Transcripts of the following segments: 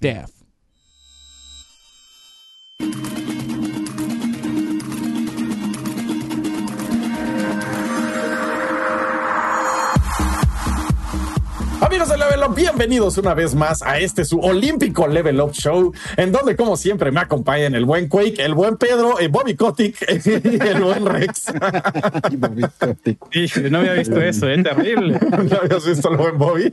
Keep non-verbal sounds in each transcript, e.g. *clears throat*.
Staff. Amigos de Level Up, bienvenidos una vez más a este su olímpico Level Up Show, en donde como siempre me acompañan el buen Quake, el buen Pedro, el Bobby Kotick *laughs* y el buen Rex. *laughs* no había visto eso, es ¿eh? terrible. *laughs* ¿No habías visto el buen Bobby?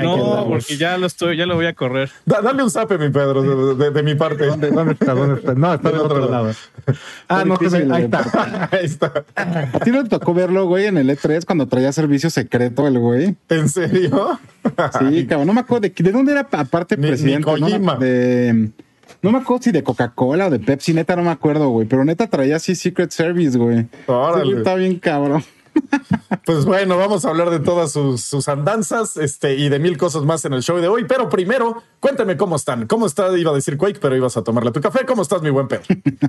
No, porque ya lo estoy, ya lo voy a correr. dale un zape, mi Pedro, de, mi parte. ¿Dónde, está? ¿Dónde está? No, está del otro, lado. Ah, no, ahí está. ahí está. ¿A ti no te tocó verlo, güey, en el E3 cuando traía servicio secreto el güey? ¿En serio? Sí, cabrón, no me acuerdo de, de dónde era aparte presidente. ¿no? De, no me acuerdo si de Coca-Cola o de Pepsi, neta no me acuerdo, güey, pero neta traía así Secret Service, güey. Órale. está bien cabrón. Pues bueno, vamos a hablar de todas sus, andanzas este, y de mil cosas más en el show de hoy. Pero primero, cuéntame cómo están. ¿Cómo está? Iba a decir Quake, pero ibas a tomarle tu café. ¿Cómo estás, mi buen Pedro?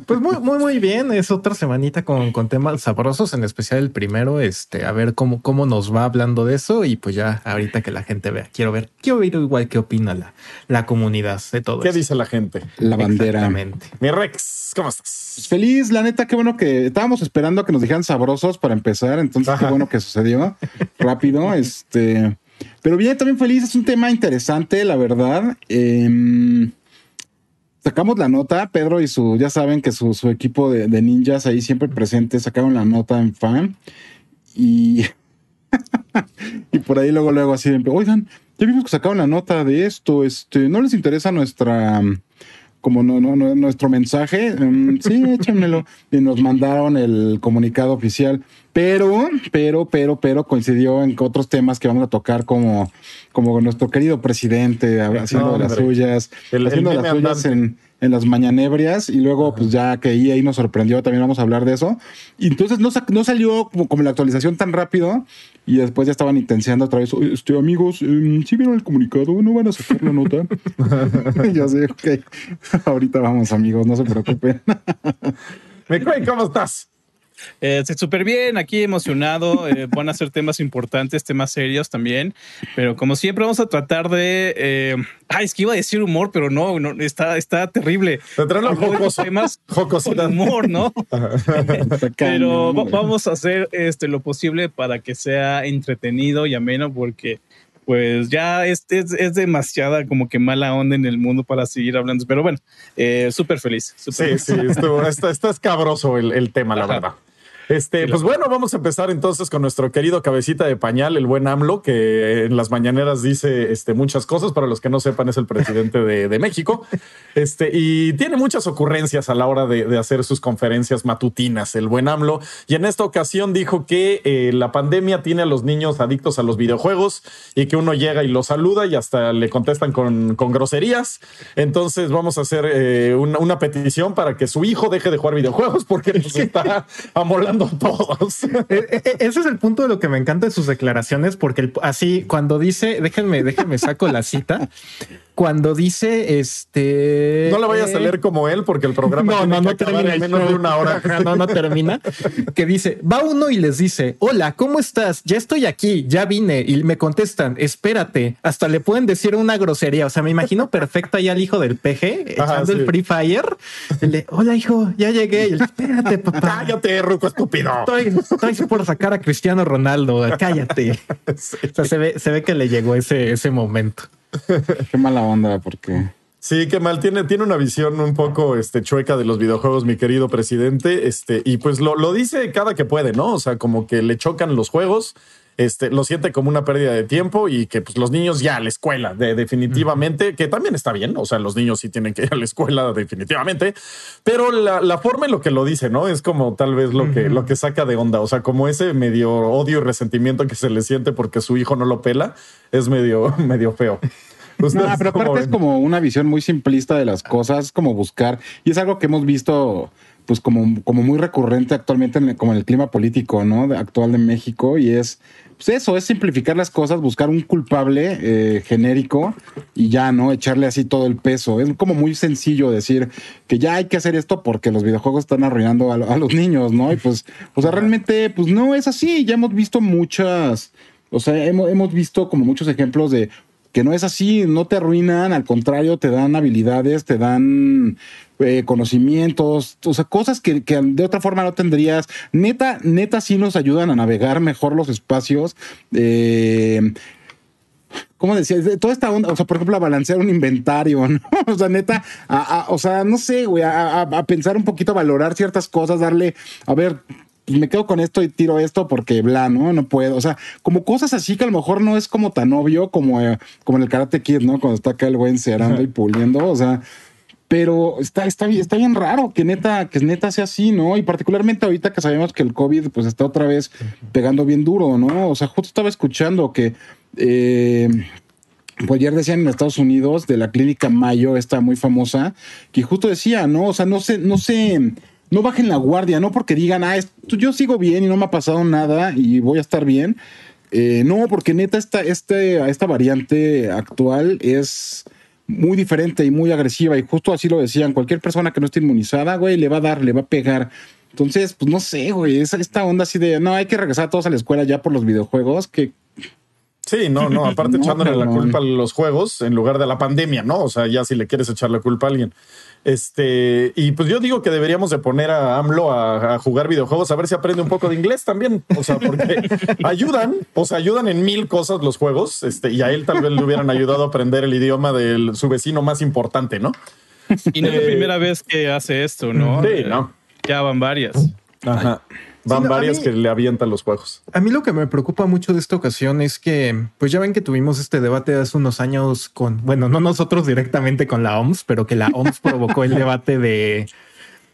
Pues muy, muy, muy bien. Es otra semanita con, con temas sabrosos, en especial el primero. Este, a ver cómo, cómo nos va hablando de eso. Y pues ya ahorita que la gente vea, quiero ver, quiero ver igual qué opina la, la comunidad de todo. ¿Qué dice la gente? La bandera. Exactamente. Mi Rex, ¿cómo estás? Feliz, la neta, qué bueno que estábamos esperando a que nos dijeran sabrosos para empezar. Entonces, qué bueno que sucedió rápido. *laughs* Este, pero bien, también feliz. Es un tema interesante, la verdad. Em, sacamos la nota, Pedro y su, ya saben que su, equipo de, ninjas ahí siempre presentes sacaron la nota en fan. Y, *laughs* y por ahí luego, luego así, oigan, ya vimos que sacaron la nota de esto, este, ¿no les interesa nuestra como no, no, no, nuestro mensaje, em, sí, *laughs* échamelo. Y nos mandaron el comunicado oficial. Pero, pero, pero, pero coincidió en otros temas que vamos a tocar como, como nuestro querido presidente haciendo las suyas, haciendo las suyas en, en las mañanebrias y luego pues ya que ahí, ahí nos sorprendió, también vamos a hablar de eso. Y entonces no, no salió como, la actualización tan rápido y después ya estaban intensiando otra vez, este, amigos, si vieron el comunicado, no van a sacar la nota. *laughs* *laughs* ya sé, ok, *laughs* ahorita vamos amigos, no se preocupen. ¿cómo estás? Eh, Súper bien, aquí emocionado. Eh, van a ser temas importantes, temas serios también. Pero como siempre, vamos a tratar de. Eh, ay, es que iba a decir humor, pero no, no está, está terrible. los temas con humor, ¿no? *laughs* pero vamos a hacer este, lo posible para que sea entretenido y ameno, porque pues ya es, es, demasiada como que mala onda en el mundo para seguir hablando. Pero bueno, eh, súper feliz. sí, sí, está, está, escabroso el, el tema, la verdad. Este, pues bueno, vamos a empezar entonces con nuestro querido cabecita de pañal, el buen AMLO, que en las mañaneras dice este, muchas cosas. Para los que no sepan, es el presidente de, México. *laughs* Este, y tiene muchas ocurrencias a la hora de, hacer sus conferencias matutinas, el buen AMLO. Y en esta ocasión dijo que eh, la pandemia tiene a los niños adictos a los videojuegos y que uno llega y lo saluda y hasta le contestan con, groserías. Entonces vamos a hacer eh, una, petición para que su hijo deje de jugar videojuegos porque nos *laughs* está amolando todos. *laughs* E, e, e, ese es el punto de lo que me encanta de sus declaraciones, porque así cuando dice, déjenme, déjenme saco la cita, cuando dice este. No la vayas a leer como él, porque el programa no, *laughs* no, no termina en menos de una hora. No, no termina. que dice: va uno y les dice: Hola, ¿cómo estás? Ya estoy aquí, ya vine. Y me contestan: Espérate. Hasta le pueden decir una grosería. O sea, me imagino perfecta ya al hijo del peje echando el Free Fire. Hola, hijo, ya llegué. Espérate, papá. Cállate, ruco estúpido. Estoy, estoy por sacar a Cristiano Ronaldo. Cállate. *laughs* O sea, se ve, se ve que le llegó ese, ese momento. Qué mala onda, porque. Sí, qué mal. Tiene, tiene una visión un poco este, chueca de los videojuegos, mi querido presidente. Este, y pues lo, lo dice cada que puede, ¿no? O sea, como que le chocan los juegos. Este, lo siente como una pérdida de tiempo y que pues, los niños ya a la escuela, de, definitivamente, que también está bien, o sea, los niños sí tienen que ir a la escuela definitivamente, pero la, forma en lo que lo dice, ¿no? Es como tal vez lo, que, lo que saca de onda, o sea, como ese medio odio y resentimiento que se le siente porque su hijo no lo pela, es medio, *laughs* medio feo. No, pero aparte es como una visión muy simplista de las cosas, como buscar, y es algo que hemos visto pues como, como muy recurrente actualmente en, como en el clima político, ¿no? actual de México y es pues eso, es simplificar las cosas, buscar un culpable eh, genérico y ya, ¿no? Echarle así todo el peso. Es como muy sencillo decir que ya hay que hacer esto porque los videojuegos están arruinando a, los niños, ¿no? Y pues, o sea, realmente, pues no es así. Ya hemos visto muchas, o sea, hemos visto como muchos ejemplos de que no es así, no te arruinan, al contrario, te dan habilidades, te dan eh, conocimientos, o sea, cosas que, de otra forma no tendrías. Neta, neta sí nos ayudan a navegar mejor los espacios. Eh, ¿cómo decía? Toda esta onda, o sea, por ejemplo, a balancear un inventario, *laughs* ¿no? O sea, neta, o sea, no sé, güey, a, pensar un poquito, a valorar ciertas cosas, darle, a ver, pues me quedo con esto y tiro esto porque bla, ¿no? No puedo. O sea, como cosas así que a lo mejor no es como tan obvio como, eh, como en el Karate Kid, ¿no? Cuando está acá el güey encerando y puliendo. O sea, pero está, está, está bien raro que neta, que neta sea así, ¿no? Y particularmente ahorita que sabemos que el COVID pues está otra vez pegando bien duro, ¿no? O sea, justo estaba escuchando que eh, pues ayer decían en Estados Unidos de la clínica Mayo, esta muy famosa, que justo decía, ¿no? O sea, no sé, no sé, no bajen la guardia, no porque digan, ah, yo sigo bien y no me ha pasado nada y voy a estar bien. Eh, no, porque neta, esta, este, esta variante actual es muy diferente y muy agresiva. Y justo así lo decían, cualquier persona que no esté inmunizada, güey, le va a dar, le va a pegar. Entonces, pues no sé, güey, esta onda así de, no, hay que regresar todos a la escuela ya por los videojuegos, que Sí, no, no, *laughs* aparte echándole la culpa a los juegos en lugar de la pandemia, ¿no? O sea, ya si le quieres echar la culpa a alguien. Este, y pues yo digo que deberíamos de poner a AMLO a, jugar videojuegos a ver si aprende un poco de inglés también. O sea, porque *laughs* ayudan, o sea, ayudan en mil cosas los juegos. Este, y a él tal vez le hubieran ayudado a aprender el idioma de su vecino más importante, ¿no? Y no es la eh, primera vez que hace esto, ¿no? Sí, eh, ¿no? Ya van varias. Ajá. Van varias que le avientan los juegos. A mí lo que me preocupa mucho de esta ocasión es que, pues ya ven que tuvimos este debate hace unos años con, bueno, no nosotros directamente con la OMS, pero que la OMS *laughs* provocó el debate de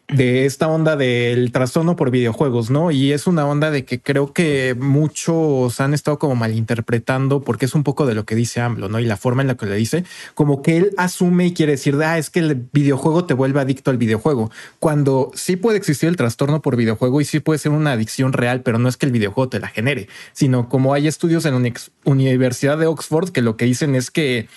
de esta onda del trastorno por videojuegos, ¿no? Y es una onda de que creo que muchos han estado como malinterpretando porque es un poco de lo que dice AMLO, ¿no? Y la forma en la que le dice, como que él asume y quiere decir, ah, es que el videojuego te vuelve adicto al videojuego, cuando sí puede existir el trastorno por videojuego y sí puede ser una adicción real, pero no es que el videojuego te la genere, sino como hay estudios en la Universidad de Oxford que lo que dicen es que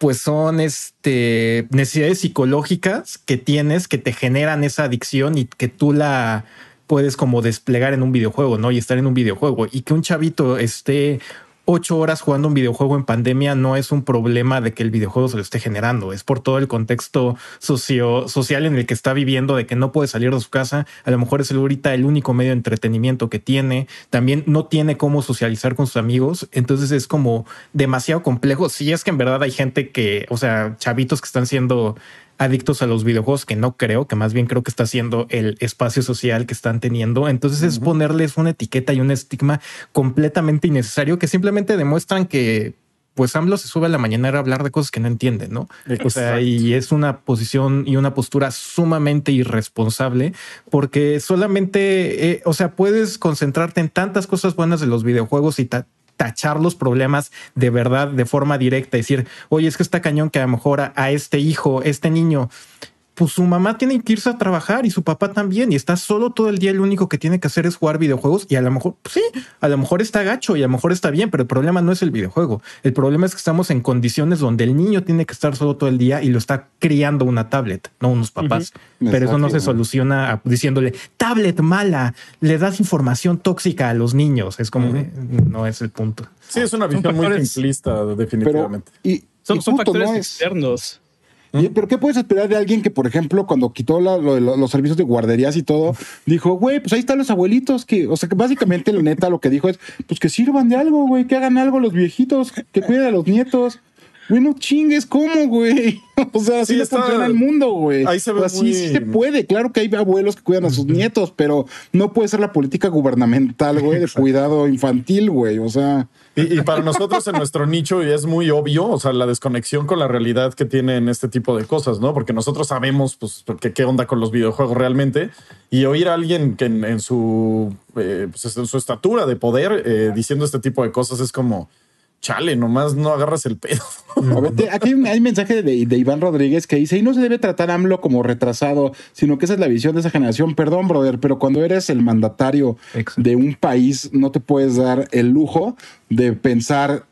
pues son este, necesidades psicológicas que tienes que te generan esa adicción y que tú la puedes como desplegar en un videojuego, ¿no? Y estar en un videojuego y que un chavito esté ocho horas jugando un videojuego en pandemia no es un problema de que el videojuego se lo esté generando, es por todo el contexto socio, social en el que está viviendo, de que no puede salir de su casa, a lo mejor es ahorita el único medio de entretenimiento que tiene, también no tiene cómo socializar con sus amigos, entonces es como demasiado complejo, si es que en verdad hay gente que, o sea, chavitos que están siendo adictos a los videojuegos, que no creo, que más bien creo que está siendo el espacio social que están teniendo. Entonces es ponerles una etiqueta y un estigma completamente innecesario que simplemente demuestran que pues AMLO se sube a la mañana a hablar de cosas que no entiende, ¿no? O sea, y es una posición y una postura sumamente irresponsable porque solamente, eh, o sea, puedes concentrarte en tantas cosas buenas de los videojuegos y tachar los problemas de verdad de forma directa, decir, oye, es que está cañón que a lo mejor a, este hijo, este niño, pues su mamá tiene que irse a trabajar y su papá también y está solo todo el día, lo único que tiene que hacer es jugar videojuegos y a lo mejor, pues sí, a lo mejor está gacho y a lo mejor está bien, pero el problema no es el videojuego, el problema es que estamos en condiciones donde el niño tiene que estar solo todo el día y lo está criando una tablet, no unos papás. Pero eso no se soluciona diciéndole tablet mala, le das información tóxica a los niños. Es como no es el punto. Sí, es una visión muy simplista, definitivamente. y, son, factores externos. Pero ¿qué puedes esperar de alguien que, por ejemplo, cuando quitó los servicios de guarderías y todo, dijo, güey, pues ahí están los abuelitos, que, o sea, que básicamente la neta lo que dijo es, pues que sirvan de algo, güey, que hagan algo los viejitos, que cuiden a los nietos. Güey, no chingues, ¿cómo, güey? *laughs* O sea, así le funciona el mundo, güey. Ahí se ve así sí se puede. Claro que hay abuelos que cuidan a sus nietos, pero no puede ser la política gubernamental, güey, de cuidado infantil, güey. O sea. Y, para nosotros en nuestro nicho es muy obvio, o sea, la desconexión con la realidad que tienen este tipo de cosas, ¿no? Porque nosotros sabemos, pues, qué onda con los videojuegos realmente. Y oír a alguien que en, su, eh, pues, en su estatura de poder eh, diciendo este tipo de cosas es como chale, nomás no agarras el pedo. *laughs* aquí hay un mensaje de, Iván Rodríguez que dice, y no se debe tratar AMLO como retrasado, sino que esa es la visión de esa generación. Perdón, brother, pero cuando eres el mandatario de un país, no te puedes dar el lujo de pensar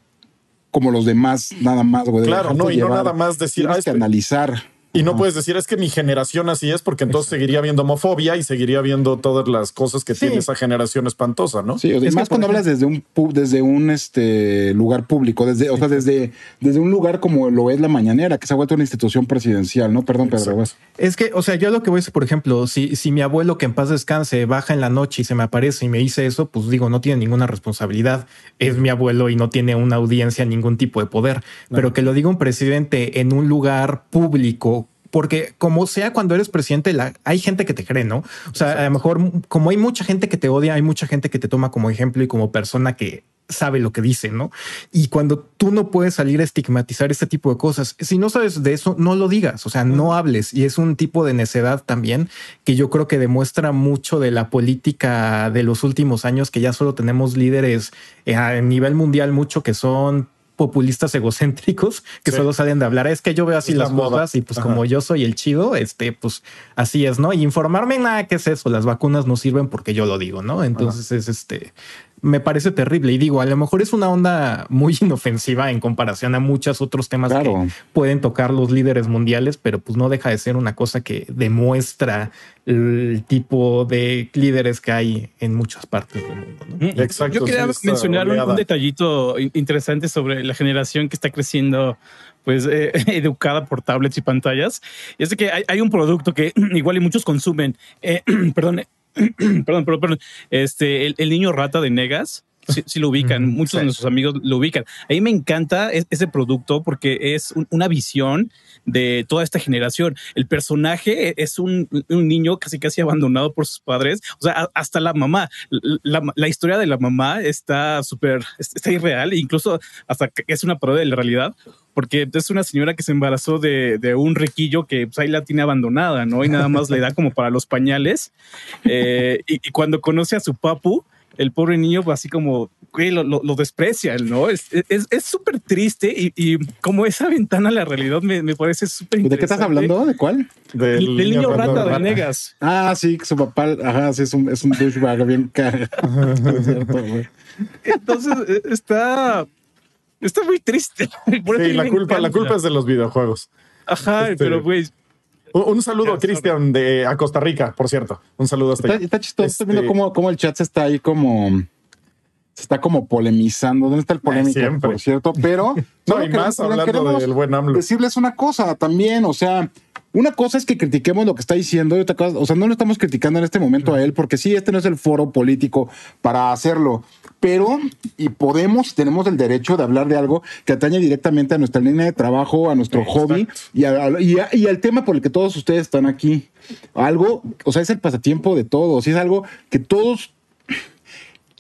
como los demás, nada más, güey. Claro, no, y no nada más decir... Tienes que analizar. Y no puedes decir es que mi generación así es, porque entonces seguiría habiendo homofobia y seguiría viendo todas las cosas que tiene esa generación espantosa, ¿no? Sí, es más cuando hablas desde un desde un este lugar público, desde, o sea, desde, desde un lugar como lo es la mañanera, que se ha vuelto una institución presidencial, ¿no? Perdón, Pedro. Es que, o sea, yo lo que voy a decir, por ejemplo, si, si mi abuelo que en paz descanse baja en la noche y se me aparece y me dice eso, pues digo, no tiene ninguna responsabilidad. Es mi abuelo y no tiene una audiencia, ningún tipo de poder. Pero que lo diga un presidente en un lugar público porque como sea cuando eres presidente, la, hay gente que te cree, ¿no? O sea, a lo mejor como hay mucha gente que te odia, hay mucha gente que te toma como ejemplo y como persona que sabe lo que dice, ¿no? Y cuando tú no puedes salir a estigmatizar este tipo de cosas, si no sabes de eso, no lo digas, o sea, no hables. Y es un tipo de necedad también que yo creo que demuestra mucho de la política de los últimos años, que ya solo tenemos líderes eh, a nivel mundial mucho que son populistas egocéntricos que solo salen de hablar. Es que yo veo así las cosas y pues como yo soy el chido, este, pues así es, ¿no? Y informarme nada que es eso. Las vacunas no sirven porque yo lo digo, ¿no? Entonces es este, me parece terrible. Y digo, a lo mejor es una onda muy *laughs* inofensiva en comparación a muchos otros temas que pueden tocar los líderes mundiales, pero pues no deja de ser una cosa que demuestra el tipo de líderes que hay en muchas partes del mundo. Mm, exacto. Yo quería mencionar un, detallito interesante sobre la generación que está creciendo pues eh, *laughs* educada por tablets y pantallas. Y es que hay, un producto que *clears throat* igual y muchos consumen, eh, *clears throat* perdón, *clears throat* perdón, perdón, perdón, este, el, niño rata de Negas. Si lo ubican, muchos de nuestros amigos lo ubican. A mí me encanta ese producto porque es una visión de toda esta generación. El personaje es un, niño casi casi abandonado por sus padres, o sea, hasta la mamá. La, historia de la mamá está súper, está irreal, incluso hasta que es una parodia de la realidad, porque es una señora que se embarazó de, un riquillo que pues, ahí la tiene abandonada, ¿no? Y nada más le da como para los pañales. *laughs* Eh, y, cuando conoce a su papu, el pobre niño pues, así como lo, lo, desprecia, ¿no? Es súper es, triste y, como esa ventana a la realidad me, me parece súper ¿De qué estás hablando? ¿De cuál? Del, niño, rata, de Negas. Ah, sí, su papá, ajá, sí, es un, es un douchebag bien caro. *laughs* Entonces e, está Está muy triste. *laughs* sí, la culpa, la culpa es de los videojuegos. Ajá, este, pero güey. Un, saludo a Cristian de a Costa Rica, por cierto. Un saludo hasta está, está chistoso. Estoy viendo este, cómo, el chat se está ahí como se está como polemizando. ¿Dónde está el polémico, por cierto? Pero *laughs* no, hay más hablando del buen AMLO. Decirles una cosa también, o sea, una cosa es que critiquemos lo que está diciendo y otra cosa, o sea, no lo estamos criticando en este momento a él, porque sí, este no es el foro político para hacerlo, pero y podemos, tenemos el derecho de hablar de algo que atañe directamente a nuestra línea de trabajo, a nuestro hobby y, y, al tema por el que todos ustedes están aquí. Algo, o sea, es el pasatiempo de todos, y es algo que todos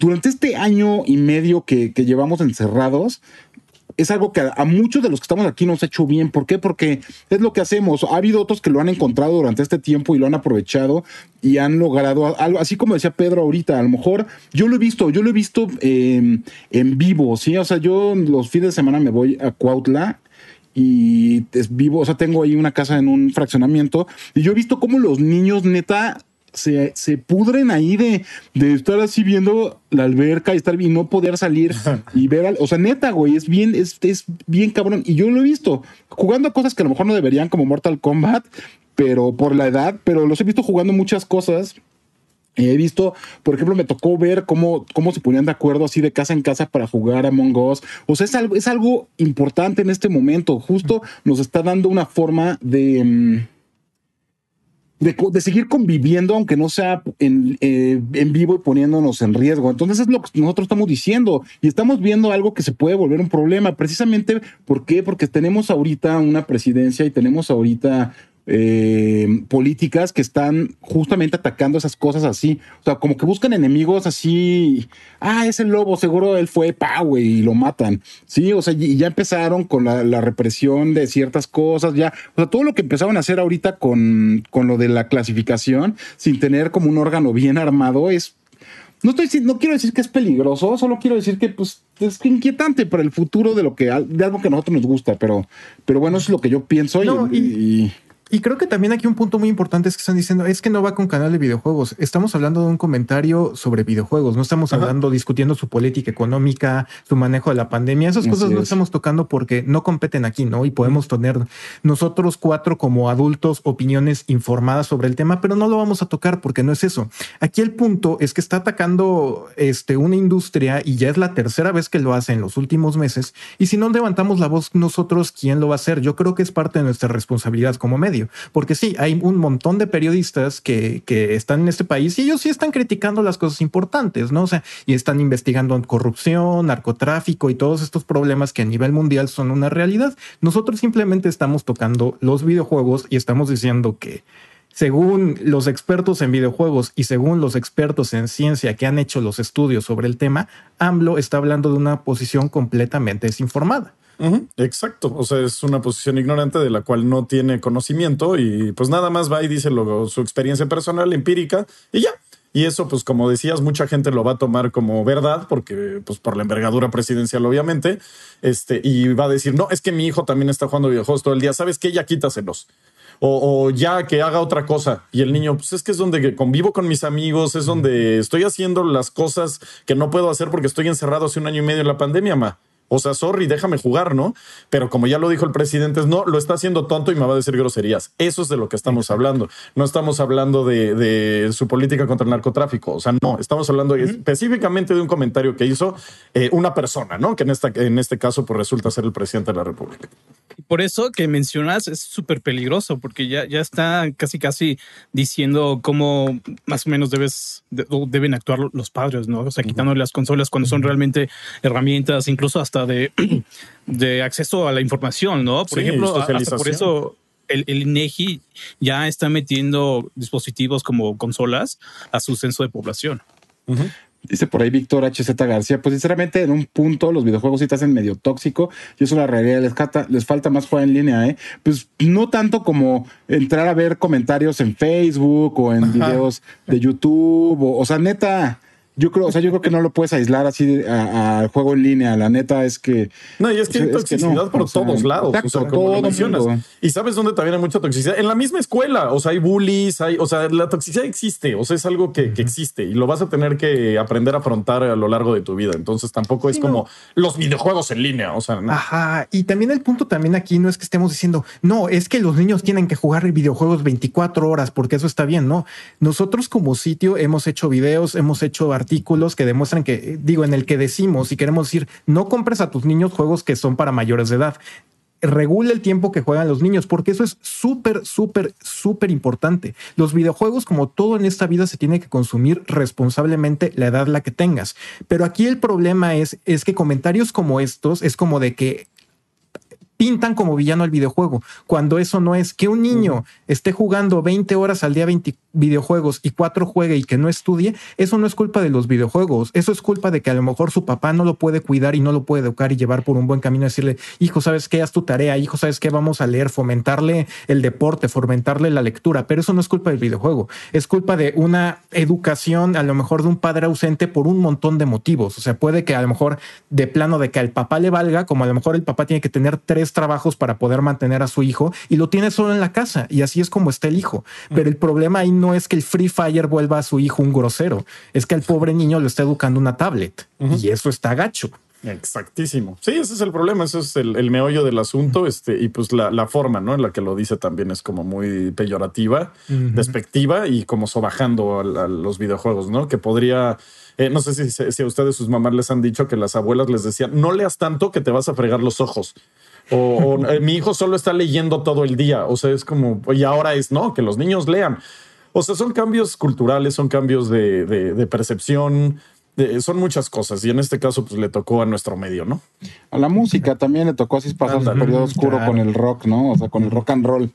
durante este año y medio que, que llevamos encerrados, es algo que a, muchos de los que estamos aquí nos ha hecho bien. ¿Por qué? Porque es lo que hacemos. Ha habido otros que lo han encontrado durante este tiempo y lo han aprovechado y han logrado algo, así como decía Pedro ahorita, a lo mejor yo lo he visto, yo lo he visto em, en vivo, ¿sí? O sea, yo los fines de semana me voy a Cuautla y es vivo, o sea, tengo ahí una casa en un fraccionamiento y yo he visto cómo los niños neta se, se pudren ahí de, de, estar así viendo la alberca y estar y no poder salir *laughs* y ver, o sea, neta, güey, es bien, es, es bien cabrón. Y yo lo he visto jugando a cosas que a lo mejor no deberían, como Mortal Kombat, pero por la edad, pero los he visto jugando muchas cosas. He visto, por ejemplo, me tocó ver cómo, cómo se ponían de acuerdo así de casa en casa para jugar a Among Us. O sea, es algo, es algo importante en este momento. Justo nos está dando una forma de. Mm, de, seguir conviviendo, aunque no sea en, eh, en, vivo y poniéndonos en riesgo. Entonces es lo que nosotros estamos diciendo y estamos viendo algo que se puede volver un problema. Precisamente, ¿por qué? Porque tenemos ahorita una presidencia y tenemos ahorita eh, políticas que están justamente atacando esas cosas así. O sea, como que buscan enemigos así. Ah, es el lobo, seguro él fue pa, güey, y lo matan. Sí, o sea, y ya empezaron con la, represión de ciertas cosas, ya. O sea, todo lo que empezaron a hacer ahorita con, con lo de la clasificación, sin tener como un órgano bien armado, es no estoy no quiero decir que es peligroso, solo quiero decir que pues es inquietante para el futuro de lo que de algo que a nosotros nos gusta, pero pero bueno, eso es lo que yo pienso y, Y creo que también aquí un punto muy importante es que están diciendo, es que no va con canal de videojuegos. Estamos hablando de un comentario sobre videojuegos, no estamos hablando, discutiendo su política económica, su manejo de la pandemia. Esas cosas no estamos tocando porque no competen aquí, ¿no? Y podemos tener nosotros cuatro como adultos opiniones informadas sobre el tema, pero no lo vamos a tocar porque no es eso. Aquí el punto es que está atacando este, una industria y ya es la tercera vez que lo hace en los últimos meses. Y si no levantamos la voz nosotros, ¿quién lo va a hacer? Yo creo que es parte de nuestra responsabilidad como Porque sí, hay un montón de periodistas que, que están en este país y ellos sí están criticando las cosas importantes, ¿no? O sea, y están investigando corrupción, narcotráfico y todos estos problemas que a nivel mundial son una realidad. Nosotros simplemente estamos tocando los videojuegos y estamos diciendo que según los expertos en videojuegos y según los expertos en ciencia que han hecho los estudios sobre el tema, AMLO está hablando de una posición completamente desinformada. Exacto, o sea, es una posición ignorante de la cual no tiene conocimiento y pues nada más va y dice lo, su experiencia personal, empírica y ya. Y eso, pues como decías, mucha gente lo va a tomar como verdad, porque pues por la envergadura presidencial, obviamente, este, y va a decir, no, es que mi hijo también está jugando videojuegos todo el día, ¿sabes qué? Ya quítaselos. O, o, ya que haga otra cosa. Y el niño, pues es que es donde convivo con mis amigos, es donde estoy haciendo las cosas que no puedo hacer porque estoy encerrado hace un año y medio en la pandemia, ma. O sea, sorry, déjame jugar, ¿no? Pero como ya lo dijo el presidente, no, lo está haciendo tonto y me va a decir groserías. Eso es de lo que estamos hablando. No estamos hablando de, su política contra el narcotráfico. O sea, no, estamos hablando específicamente de un comentario que hizo eh, una persona, ¿no? Que en, esta, en este caso pues, resulta ser el presidente de la República. Por eso que mencionas es súper peligroso, porque ya, ya está casi, casi diciendo cómo más o menos debes, deben actuar los padres, ¿no? O sea, quitando las consolas cuando son realmente herramientas, incluso hasta de, *clears throat* de acceso a la información, ¿no? Por ejemplo, hasta por eso el, el, INEGI ya está metiendo dispositivos como consolas a su censo de población. Dice por ahí Víctor HZ García, pues sinceramente en un punto los videojuegos sí te hacen medio tóxico y eso es la realidad, les, falta, les falta más jugar en línea, ¿eh? Pues no tanto como entrar a ver comentarios en Facebook o en videos de YouTube, o, o sea, neta, yo creo, o sea, yo creo que no lo puedes aislar así al juego en línea. La neta es que. No, y es que hay toxicidad por todos lados. o sea, como mencionas. Y sabes dónde también hay mucha toxicidad. En la misma escuela. O sea, hay bullies, hay, o sea, la toxicidad existe. O sea, es algo que, existe y lo vas a tener que aprender a afrontar a lo largo de tu vida. Entonces tampoco es como los videojuegos en línea. O sea, Ajá. Y también el punto también aquí no es que estemos diciendo, no, es que los niños tienen que jugar videojuegos 24 horas porque eso está bien. No, nosotros como sitio hemos hecho videos, hemos hecho artículos artículos que demuestran que, digo, en el que decimos y queremos decir, no compres a tus niños juegos que son para mayores de edad. Regula el tiempo que juegan los niños, porque eso es súper, súper, súper importante. Los videojuegos, como todo en esta vida, se tiene que consumir responsablemente la edad la que tengas. Pero aquí el problema es, es que comentarios como estos es como de que pintan como villano al videojuego, cuando eso no es que un niño esté jugando 20 horas al día 20 videojuegos y cuatro juegue y que no estudie, eso no es culpa de los videojuegos, eso es culpa de que a lo mejor su papá no lo puede cuidar y no lo puede educar y llevar por un buen camino, decirle, hijo, ¿sabes qué? Haz tu tarea, hijo, ¿sabes qué? Vamos a leer, fomentarle el deporte, fomentarle la lectura, pero eso no es culpa del videojuego, es culpa de una educación, a lo mejor de un padre ausente por un montón de motivos, o sea, puede que a lo mejor de plano de que al papá le valga, como a lo mejor el papá tiene que tener tres trabajos para poder mantener a su hijo y lo tiene solo en la casa y así es como está el hijo. Pero el problema ahí no es que el Free Fire vuelva a su hijo un grosero, es que el pobre niño lo está educando una tablet y eso está gacho. Exactísimo. Sí, ese es el problema, ese es el, meollo del asunto, este, y pues la, forma, ¿no? En la que lo dice también es como muy peyorativa, despectiva y como sobajando a, los videojuegos, ¿no? Que podría, eh, no sé si, si, a ustedes sus mamás les han dicho que las abuelas les decían, no leas tanto que te vas a fregar los ojos. O, eh, mi hijo solo está leyendo todo el día. O sea, es como, y ahora es, no, que los niños lean. O sea, son cambios culturales, son cambios de, percepción, son muchas cosas. Y en este caso, pues le tocó a nuestro medio, ¿no? A la música también le tocó así pasar un periodo oscuro con el rock, ¿no? O sea, con el rock and roll.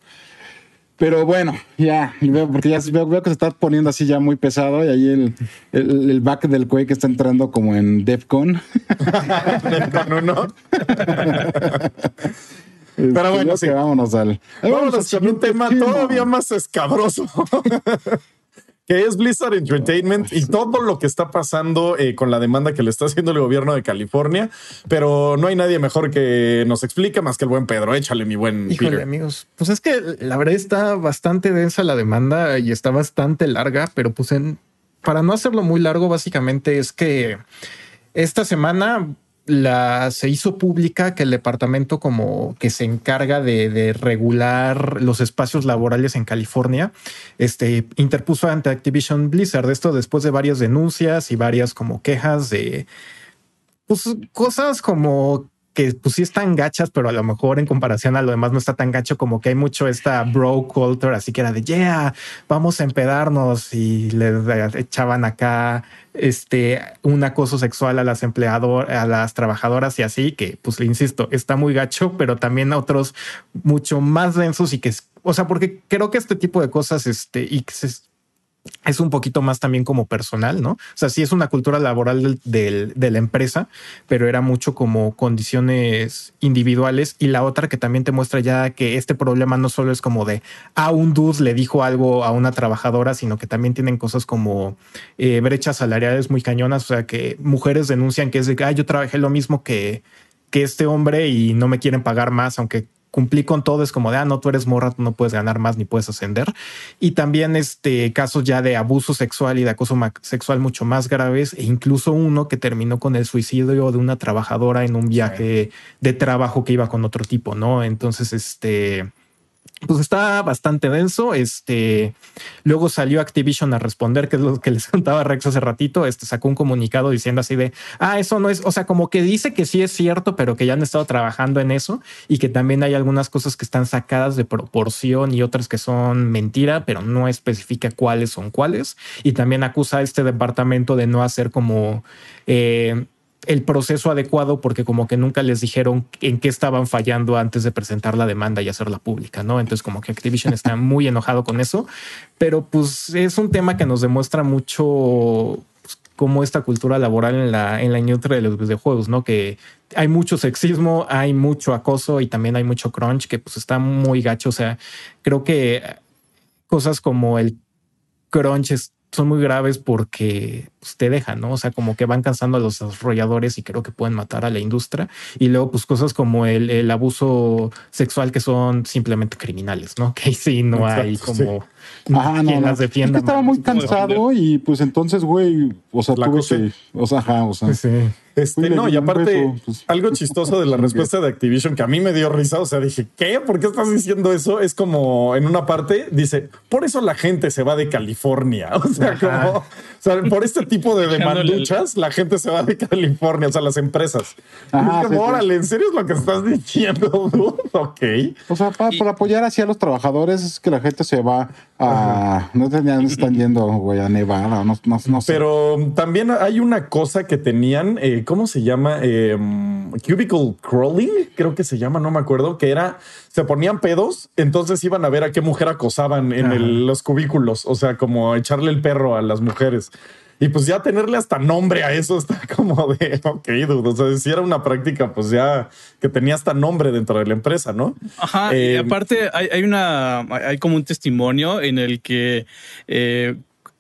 Pero bueno, ya, porque ya veo, que se está poniendo así ya muy pesado y ahí el, el, back del que está entrando como en DEFCON. *laughs* DEFCON 1. Pero bueno, sí. vámonos al. Vámonos con un tema todavía más escabroso. *laughs* que es Blizzard Entertainment y todo lo que está pasando eh, con la demanda que le está haciendo el gobierno de California. Pero no hay nadie mejor que nos explique más que el buen Pedro. Échale, mi buen Híjole, amigos. Pues es que la verdad está bastante densa la demanda y está bastante larga, pero pues en, para no hacerlo muy largo, básicamente es que esta semana la, se hizo pública que el departamento como que se encarga de, regular los espacios laborales en California, este, interpuso ante Activision Blizzard. Esto después de varias denuncias y varias como quejas de pues, cosas como que pues sí están gachas, pero a lo mejor en comparación a lo demás no está tan gacho como que hay mucho esta bro culture, así que era de yeah, vamos a empedarnos y le echaban acá este un acoso sexual a las empleadoras, a las trabajadoras y así, que pues le insisto, está muy gacho, pero también a otros mucho más densos y que, o sea, porque creo que este tipo de cosas, este, y que se, es un poquito más también como personal, ¿no? O sea, sí es una cultura laboral de la empresa, pero era mucho como condiciones individuales y la otra que también te muestra ya que este problema no solo es como de a ah, un dude le dijo algo a una trabajadora, sino que también tienen cosas como eh, brechas salariales muy cañonas, o sea, que mujeres denuncian que es de ah, yo trabajé lo mismo que, que este hombre y no me quieren pagar más, aunque cumplí con todo, es como de, ah, no, tú eres morra, tú no puedes ganar más ni puedes ascender. Y también este casos ya de abuso sexual y de acoso sexual mucho más graves, e incluso uno que terminó con el suicidio de una trabajadora en un viaje de trabajo que iba con otro tipo, ¿no? Entonces, este pues está bastante denso. Este luego salió Activision a responder, que es lo que les *laughs* contaba Rex hace ratito. Este sacó un comunicado diciendo así de ah, eso no es, o sea, como que dice que sí es cierto, pero que ya han estado trabajando en eso y que también hay algunas cosas que están sacadas de proporción y otras que son mentira, pero no especifica cuáles son cuáles. Y también acusa a este departamento de no hacer como eh, el proceso adecuado porque como que nunca les dijeron en qué estaban fallando antes de presentar la demanda y hacerla pública, ¿no? Entonces como que Activision está *laughs* muy enojado con eso, pero pues es un tema que nos demuestra mucho pues, cómo esta cultura laboral en la, en la industria de los videojuegos, ¿no? Que hay mucho sexismo, hay mucho acoso y también hay mucho crunch que pues está muy gacho, o sea, creo que cosas como el crunch son muy graves porque pues, te dejan, ¿no? O sea, como que van cansando a los desarrolladores y creo que pueden matar a la industria. Y luego, pues cosas como el, abuso sexual que son simplemente criminales, ¿no? *laughs* Que sí, no hay como no, las defienda. estaba muy cansado y pues entonces, güey, o sea, tuve que, o sea, ajá, o sea. Sí. Este, no, y aparte, pues. algo chistoso de la *laughs* respuesta de Activision que a mí me dio risa. O sea, dije, ¿qué? ¿Por qué estás diciendo eso? Es como en una parte dice, por eso la gente se va de California. *laughs* O sea, como, o sea, por este tipo de demanduchas, la gente se va de California, o sea, las empresas. Ajá, como, órale, ¿en serio es lo que estás diciendo? *laughs* ok. O sea, para, apoyar así a los trabajadores es que la gente se va a. No tenían, están yendo, güey, a Nevada, no, no, no sé. Pero también hay una cosa que tenían. Eh, ¿cómo se llama? Em, cubicle crawling, creo que se llama, no me acuerdo, que era, se ponían pedos, entonces iban a ver a qué mujer acosaban en los cubículos, o sea, como echarle el perro a las mujeres. Y pues ya tenerle hasta nombre a eso está *laughs* como de, ok, dude. O sea, si era una práctica, pues ya que tenía hasta nombre dentro de la empresa, ¿no? Ajá. y em, aparte hay, una, hay como un testimonio en el que eh,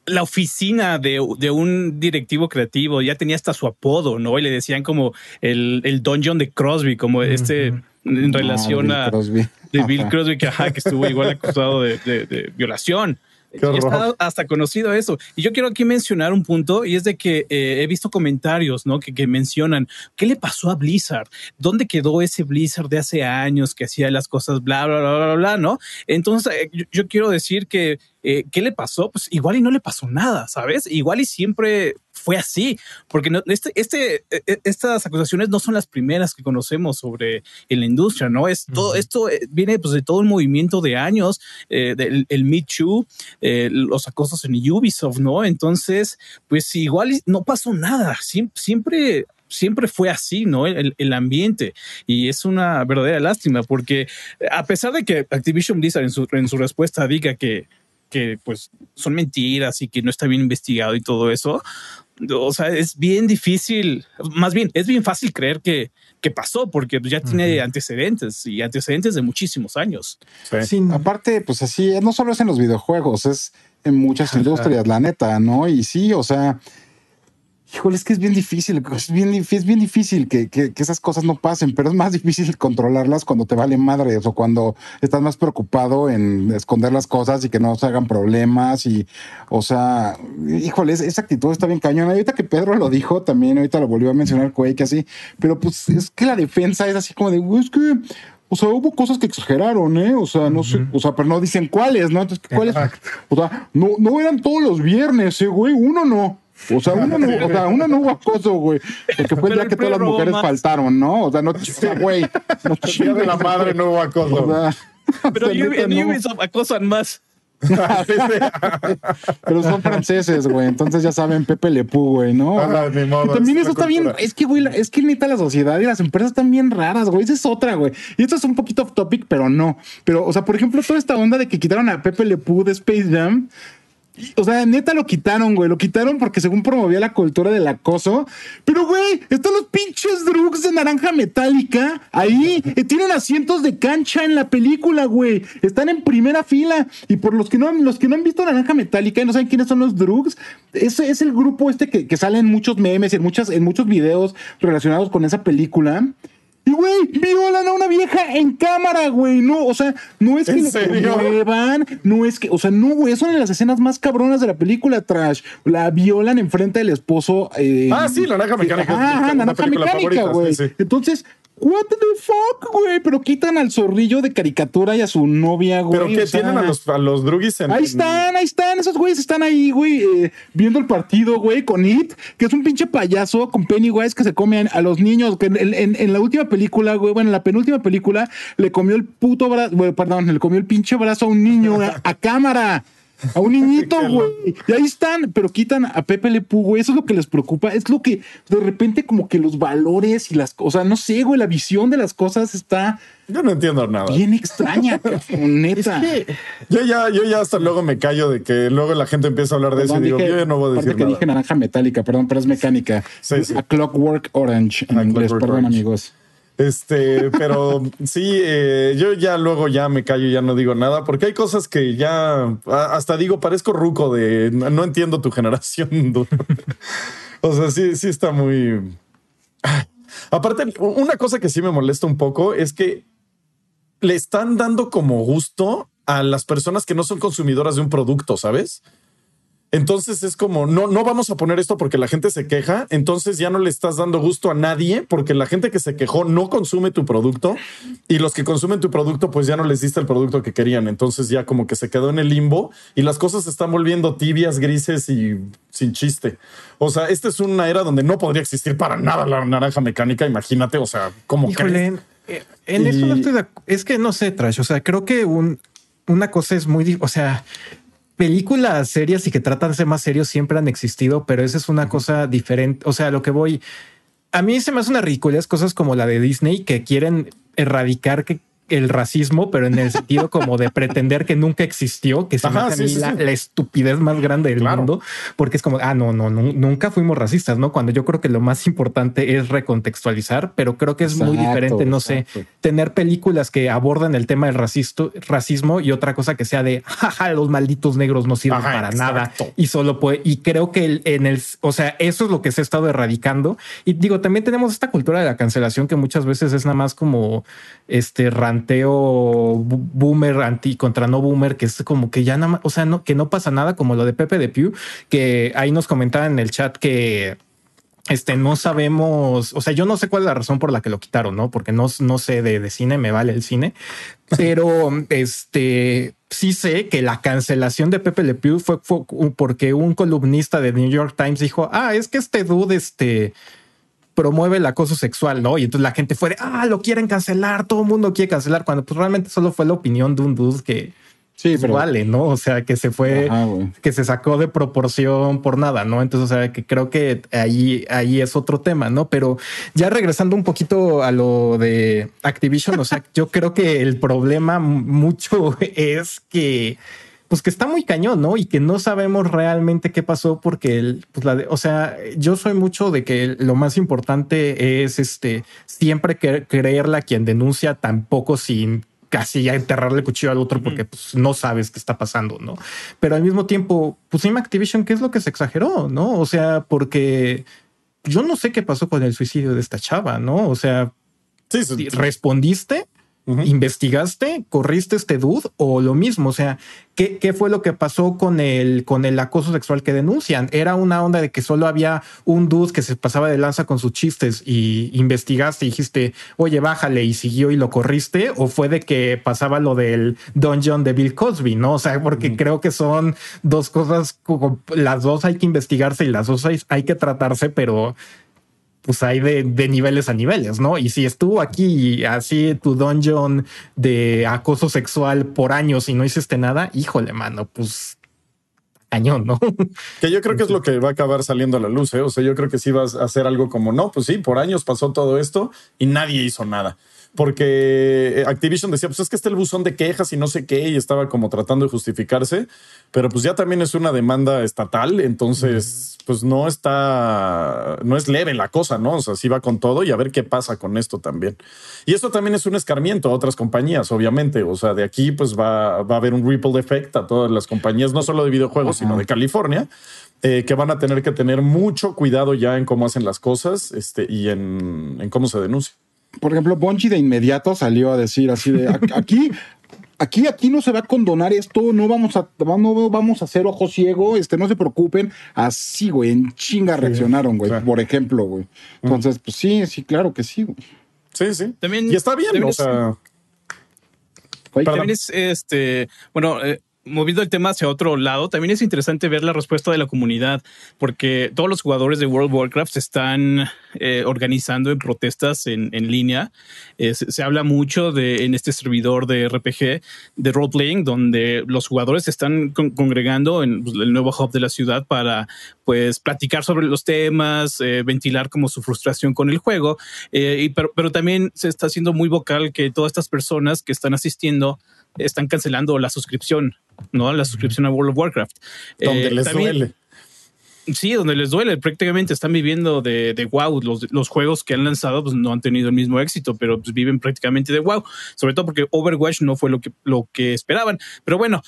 la oficina de, un directivo creativo ya tenía hasta su apodo, ¿no? Y le decían como el, el dungeon de Crosby, como este en relación a de Bill Crosby, que, ajá, que estuvo igual acusado de, violación. Ya está hasta conocido eso. Y yo quiero aquí mencionar un punto y es de que eh, he visto comentarios, ¿no? Que, que, mencionan qué le pasó a Blizzard, dónde quedó ese Blizzard de hace años que hacía las cosas, bla, bla, bla, bla, bla, ¿no? Entonces, eh, yo, quiero decir que eh, ¿qué le pasó? Pues igual y no le pasó nada, ¿sabes? Igual y siempre fue así, porque no, este, este, e, e, estas acusaciones no son las primeras que conocemos sobre la industria, ¿no? Es todo, esto eh, viene pues, de todo un movimiento de años, eh, del el Me Too, los acosos en Ubisoft, ¿no? Entonces, pues igual no pasó nada, siempre, siempre fue así, ¿no? El, el, ambiente. Y es una verdadera lástima porque a pesar de que Activision Blizzard en su, en su respuesta diga que que pues son mentiras y que no está bien investigado y todo eso, o sea, es bien difícil, más bien, es bien fácil creer que, que pasó porque ya tiene antecedentes y antecedentes de muchísimos años. Aparte, pues así, no solo es en los videojuegos, es en muchas *laughs* industrias, la neta, ¿no? Y sí, o sea, Híjole, es que es bien difícil, *laughs* es bien, es bien difícil que, esas cosas no pasen, pero es más difícil *laughs* controlarlas cuando te vale madre o cuando estás más preocupado en esconder las cosas y que no se hagan problemas y, o sea, híjole, esa actitud está bien cañona. Ahorita que Pedro lo dijo también, ahorita lo volvió a mencionar Quake así, pero pues es que la defensa es así como de, es que o sea, hubo cosas que exageraron, ¿eh? O sea, no sé, o sea, pero no dicen cuáles, ¿no? Entonces, ¿cuáles? O sea, no, no eran todos los viernes, ¿eh, güey? Uno no. O sea, uno no, o sea, uno no hubo acoso, güey. Porque fue el día que todas las mujeres faltaron, ¿no? O sea, no, o sea, güey. No *laughs* de la madre no hubo acoso. O sea, pero en Ubisoft acosan más. *laughs* Pero son franceses, güey. Entonces ya saben, Pepe Le güey, ¿no? Ah, y también eso está bien. Es que, güey, es que neta la sociedad y las empresas están bien raras, güey. Esa es otra, güey. Y esto es un poquito off topic, pero no. Pero, o sea, por ejemplo, toda esta onda de que quitaron a Pepe Le de Space Jam o sea, neta lo quitaron, güey. Lo quitaron porque según promovía la cultura del acoso. Pero, güey, están los pinches drugs de naranja metálica ahí. Eh, tienen asientos de cancha en la película, güey. Están en primera fila. Y por los que no, los que no han visto naranja metálica y no saben quiénes son los drugs, ese es el grupo este que, que sale en muchos memes y en, muchas, en muchos videos relacionados con esa película. Y, güey, violan a una vieja en cámara, güey. No, o sea, no es que lo muevan, no es que, o sea, no, güey, son de las escenas más cabronas de la película Trash. La violan enfrente del esposo. Eh, ah, sí, la naranja mecánica. Ah, la naranja mecánica, güey. Entonces, What the fuck, güey. Pero quitan al zorrillo de caricatura y a su novia, güey. Pero que tienen a los, a los drugis en. Ahí están, ahí están. Esos güeyes están ahí, güey, eh, viendo el partido, güey, con It, que es un pinche payaso con Pennywise que se come a los niños. Que en, la última película, güey, bueno, en la penúltima película, le comió el puto brazo, perdón, le comió el pinche brazo a un niño a cámara. A un niñito, *laughs* güey. Y ahí están, pero quitan a Pepe Le güey. Eso es lo que les preocupa. Es lo que de repente como que los valores y las cosas, no sé, güey, la visión de las cosas está... Yo no entiendo nada. Bien extraña, *laughs* neta. yo ya, yo ya hasta luego me callo de que luego la gente empieza a hablar de eso y digo, yo no voy a decir que dije naranja metálica, perdón, pero es mecánica. A Clockwork Orange en inglés, perdón, amigos. Este, pero *laughs* sí, eh, yo ya luego ya me callo, ya no digo nada, porque hay cosas que ya hasta digo, parezco ruco de no entiendo tu generación. *laughs* o sea, sí, sí está muy. Aparte, una cosa que sí me molesta un poco es que le están dando como gusto a las personas que no son consumidoras de un producto, ¿sabes? Entonces es como, no, no vamos a poner esto porque la gente se queja, entonces ya no le estás dando gusto a nadie porque la gente que se quejó no consume tu producto y los que consumen tu producto pues ya no les diste el producto que querían, entonces ya como que se quedó en el limbo y las cosas se están volviendo tibias, grises y sin chiste. O sea, esta es una era donde no podría existir para nada la naranja mecánica, imagínate, o sea, como que... En eso no estoy de Es que no sé, Trash, o sea, creo que un, una cosa es muy, o sea, películas serias y que tratan de ser más serios siempre han existido, pero esa es una cosa diferente. O sea, lo que voy, a mí se me hace una ridiculez cosas como la de Disney que quieren erradicar que el racismo, pero en el sentido como de pretender que nunca existió, que se me hace a mí la, estupidez más grande del mundo, porque es como, ah, no, no, nunca fuimos racistas, ¿no? Cuando yo creo que lo más importante es recontextualizar, pero creo que es muy diferente, no sé, tener películas que abordan el tema del racisto, racismo y otra cosa que sea de, jaja, los malditos negros no sirven para nada y solo puede, y creo que en el, o sea, eso es lo que se ha estado erradicando. Y digo, también tenemos esta cultura de la cancelación que muchas veces es nada más como este ranteo boomer anti contra no boomer, que es como que ya nada más, o sea, no, que no pasa nada, como lo de Pepe de Pew, que ahí nos comentaban en el chat que este no sabemos, o sea, yo no sé cuál es la razón por la que lo quitaron, no? Porque no, no sé de, cine, me vale el cine, pero este sí sé que la cancelación de Pepe Le Pew fue, fue porque un columnista de New York Times dijo, ah, es que este dude, este promueve el acoso sexual, ¿no? Y entonces la gente fue de, ah, lo quieren cancelar, todo el mundo quiere cancelar, cuando pues realmente solo fue la opinión de un dude que sí, pues, vale, ¿no? O sea, que se fue, que se sacó de proporción por nada, ¿no? Entonces, o sea, que creo que ahí, ahí es otro tema, ¿no? Pero ya regresando un poquito a lo de Activision, o sea, *laughs* yo creo que el problema mucho es que pues que está muy cañón, ¿no? Y que no sabemos realmente qué pasó porque, el, pues la de, o sea, yo soy mucho de que lo más importante es este siempre creerle a quien denuncia tampoco sin casi ya enterrarle el cuchillo al otro porque pues, no sabes qué está pasando, ¿no? Pero al mismo tiempo, pues en Activision, ¿qué es lo que se exageró, no? O sea, porque yo no sé qué pasó con el suicidio de esta chava, ¿no? O sea, sí, respondiste ¿Investigaste? ¿Corriste este dude? O lo mismo, o sea, ¿qué, ¿qué, fue lo que pasó con el, con el acoso sexual que denuncian? ¿Era una onda de que solo había un dude que se pasaba de lanza con sus chistes y investigaste y dijiste, oye, bájale y siguió y lo corriste? ¿O fue de que pasaba lo del dungeon de Bill Cosby? No, o sea, porque creo que son dos cosas, las dos hay que investigarse y las dos hay que tratarse, pero pues hay de, niveles a niveles, ¿no? Y si estuvo aquí así tu dungeon de acoso sexual por años y no hiciste nada, híjole, mano, pues cañón, ¿no? *laughs* Que yo creo que es lo que va a acabar saliendo a la luz, ¿eh? O sea, yo creo que sí vas a hacer algo como, no, pues sí, por años pasó todo esto y nadie hizo nada porque eh, Activision decía, pues es que está el buzón de quejas y no sé qué, y estaba como tratando de justificarse, pero pues ya también es una demanda estatal, entonces pues no está, no es leve la cosa, ¿no? O sea, sí va con todo y a ver qué pasa con esto también. Y eso también es un escarmiento a otras compañías, obviamente, o sea, de aquí pues va, va a haber un ripple effect a todas las compañías, no solo de videojuegos, sino de California. Eh, que van a tener que tener mucho cuidado ya en cómo hacen las cosas este, y en, en cómo se denuncia por ejemplo, Bonchi de inmediato salió a decir así de *laughs* aquí, aquí, aquí no se va a condonar esto, no vamos a, no vamos a hacer ojo ciego, este, no se preocupen. Así, güey, en chinga reaccionaron, güey, por ejemplo, güey. Entonces, pues sí, sí, claro que sí, güey. Sí, sí. También, y está bien, o sea. También es este, bueno, eh, moviendo el tema hacia otro lado, también es interesante ver la respuesta de la comunidad, porque todos los jugadores de World of Warcraft se están eh, organizando en protestas en, línea. Eh, se, habla mucho de en este servidor de RPG, de roleplaying, donde los jugadores se están congregando en pues, el nuevo hub de la ciudad para pues platicar sobre los temas, eh, ventilar como su frustración con el juego, y, pero, pero también se está haciendo muy vocal que todas estas personas que están asistiendo están cancelando la suscripción, ¿no? La suscripción a World of Warcraft. Donde eh, les duele. Sí, donde les duele. Prácticamente están viviendo de, de WoW. Los, los, juegos que han lanzado pues, no han tenido el mismo éxito, pero pues, viven prácticamente de WoW. Sobre todo porque Overwatch no fue lo que, lo que esperaban. Pero bueno,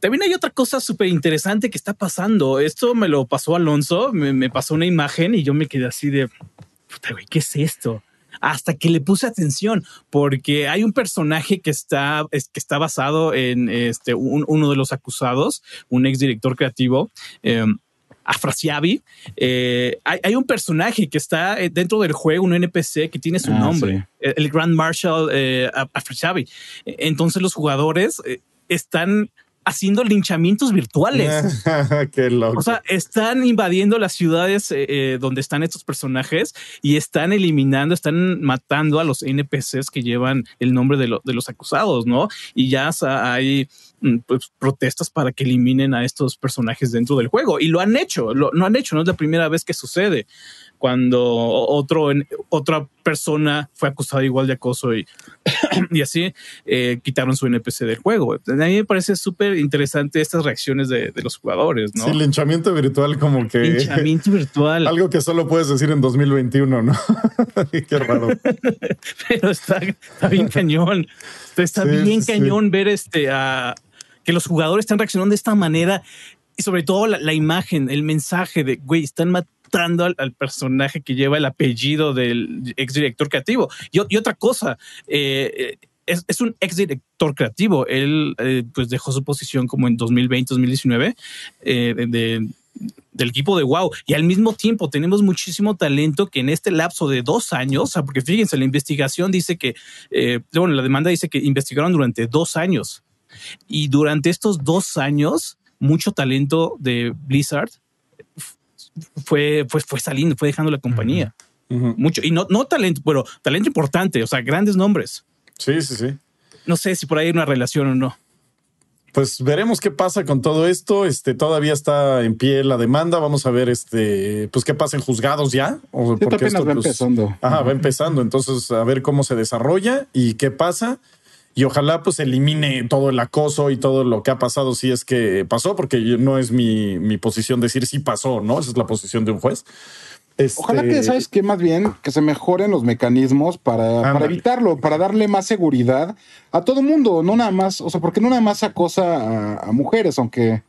también hay otra cosa súper interesante que está pasando. Esto me lo pasó Alonso, me, me pasó una imagen y yo me quedé así de, puta, güey, ¿qué es esto? hasta que le puse atención, porque hay un personaje que está, que está basado en este, uno de los acusados, un ex director creativo. Eh, Afrasiabi, eh, hay, un personaje que está eh, dentro del juego, un NPC que tiene su ah, nombre, el, Grand Marshal eh, Afrasiabi. Entonces los jugadores eh, están haciendo linchamientos virtuales. *laughs* Qué loco. O sea, están invadiendo las ciudades eh, donde están estos personajes y están eliminando, están matando a los NPCs que llevan el nombre de, de los acusados, ¿no? Y ya hay pues, protestas para que eliminen a estos personajes dentro del juego. Y lo han hecho, lo, no han hecho, no es la primera vez que sucede cuando otro, otra persona fue acusada igual de acoso y, *coughs* y así eh, quitaron su NPC del juego. A mí me parece súper interesante estas reacciones de, los jugadores, ¿no? Sí, linchamiento virtual como que... Linchamiento virtual. *laughs* Algo que solo puedes decir en 2021, ¿no? *laughs* Qué raro. *laughs* Pero está, bien cañón. Está bien cañón ver este a que los jugadores están reaccionando de esta manera y sobre todo la, imagen, el mensaje de, güey, están al, personaje que lleva el apellido del ex director creativo. Y, otra cosa, eh, es, un ex director creativo. Él eh, pues dejó su posición como en 2020, 2019 eh, del equipo de WoW. Y al mismo tiempo tenemos muchísimo talento que en este lapso de dos años, porque fíjense, la investigación dice que, bueno, la demanda dice que investigaron durante dos años. Y durante estos dos años, mucho talento de Blizzard fue, fue, fue saliendo, fue dejando la compañía. Mucho. Y no, no talento, pero talento importante, o sea, grandes nombres. Sí, sí, sí. No sé si por ahí hay una relación o no. Pues veremos qué pasa con todo esto. Este todavía está en pie la demanda. Vamos a ver, este, pues qué pasa en juzgados ya. O porque esto, va pues, empezando. Ajá, va empezando. Entonces, a ver cómo se desarrolla y qué pasa. Y ojalá pues elimine todo el acoso y todo lo que ha pasado si es que pasó, porque no es mi, mi posición decir si pasó, ¿no? Esa es la posición de un juez. Este... Ojalá que, ¿sabes qué? Más bien, que se mejoren los mecanismos para, para, evitarlo, para darle más seguridad a todo mundo, no nada más, o sea, porque no nada más acosa a, mujeres, aunque,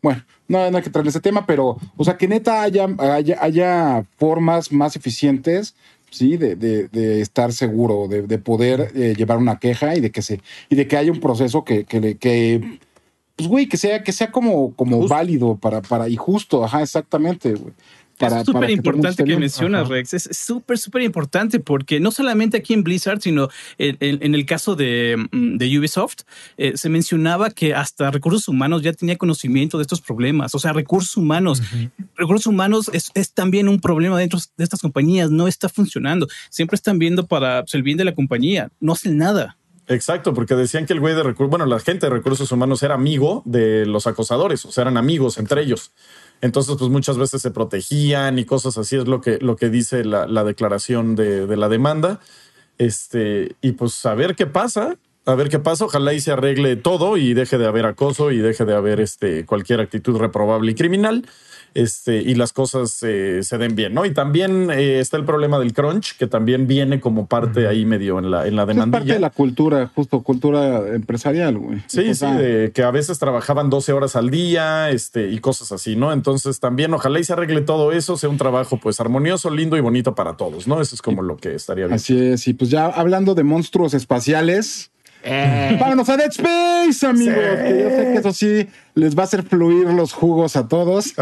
bueno, no, hay que traer ese tema, pero, o sea, que neta haya, haya, haya formas más eficientes ¿sí? De, de, de, estar seguro, de, de poder eh, llevar una queja y de que se, y de que haya un proceso que, que, que pues güey, que sea, que sea como, como válido para, para, y justo, ajá, exactamente, güey es súper importante que, mencionas, Rex. Es súper, súper importante porque no solamente aquí en Blizzard, sino en, el caso de, mm, de Ubisoft, eh, se mencionaba que hasta recursos humanos ya tenía conocimiento de estos problemas. O sea, recursos humanos. Recursos humanos es, es, también un problema dentro de estas compañías. No está funcionando. Siempre están viendo para pues, el bien de la compañía. No hacen nada. Exacto, porque decían que el güey de recursos, bueno, la gente de recursos humanos era amigo de los acosadores, o sea, eran amigos entre ellos. Entonces, pues muchas veces se protegían y cosas así, es lo que, lo que dice la, declaración de, la demanda. Este, y pues a ver qué pasa, a ver qué pasa. Ojalá y se arregle todo y deje de haber acoso y deje de haber este, cualquier actitud reprobable y criminal este, y las cosas eh, se den bien, ¿no? Y también eh, está el problema del crunch, que también viene como parte ahí medio en la, en la demanda. Es parte de la cultura, justo cultura empresarial, güey. Sí, sí, de que a veces trabajaban 12 horas al día este, y cosas así, ¿no? Entonces también ojalá y se arregle todo eso, sea un trabajo pues armonioso, lindo y bonito para todos, ¿no? Eso es como lo que estaría bien. Así es, y pues ya hablando de monstruos espaciales, eh. Vámonos a Dead Space, amigos. Que yo sé que eso sí les va a hacer fluir los jugos a todos. *laughs*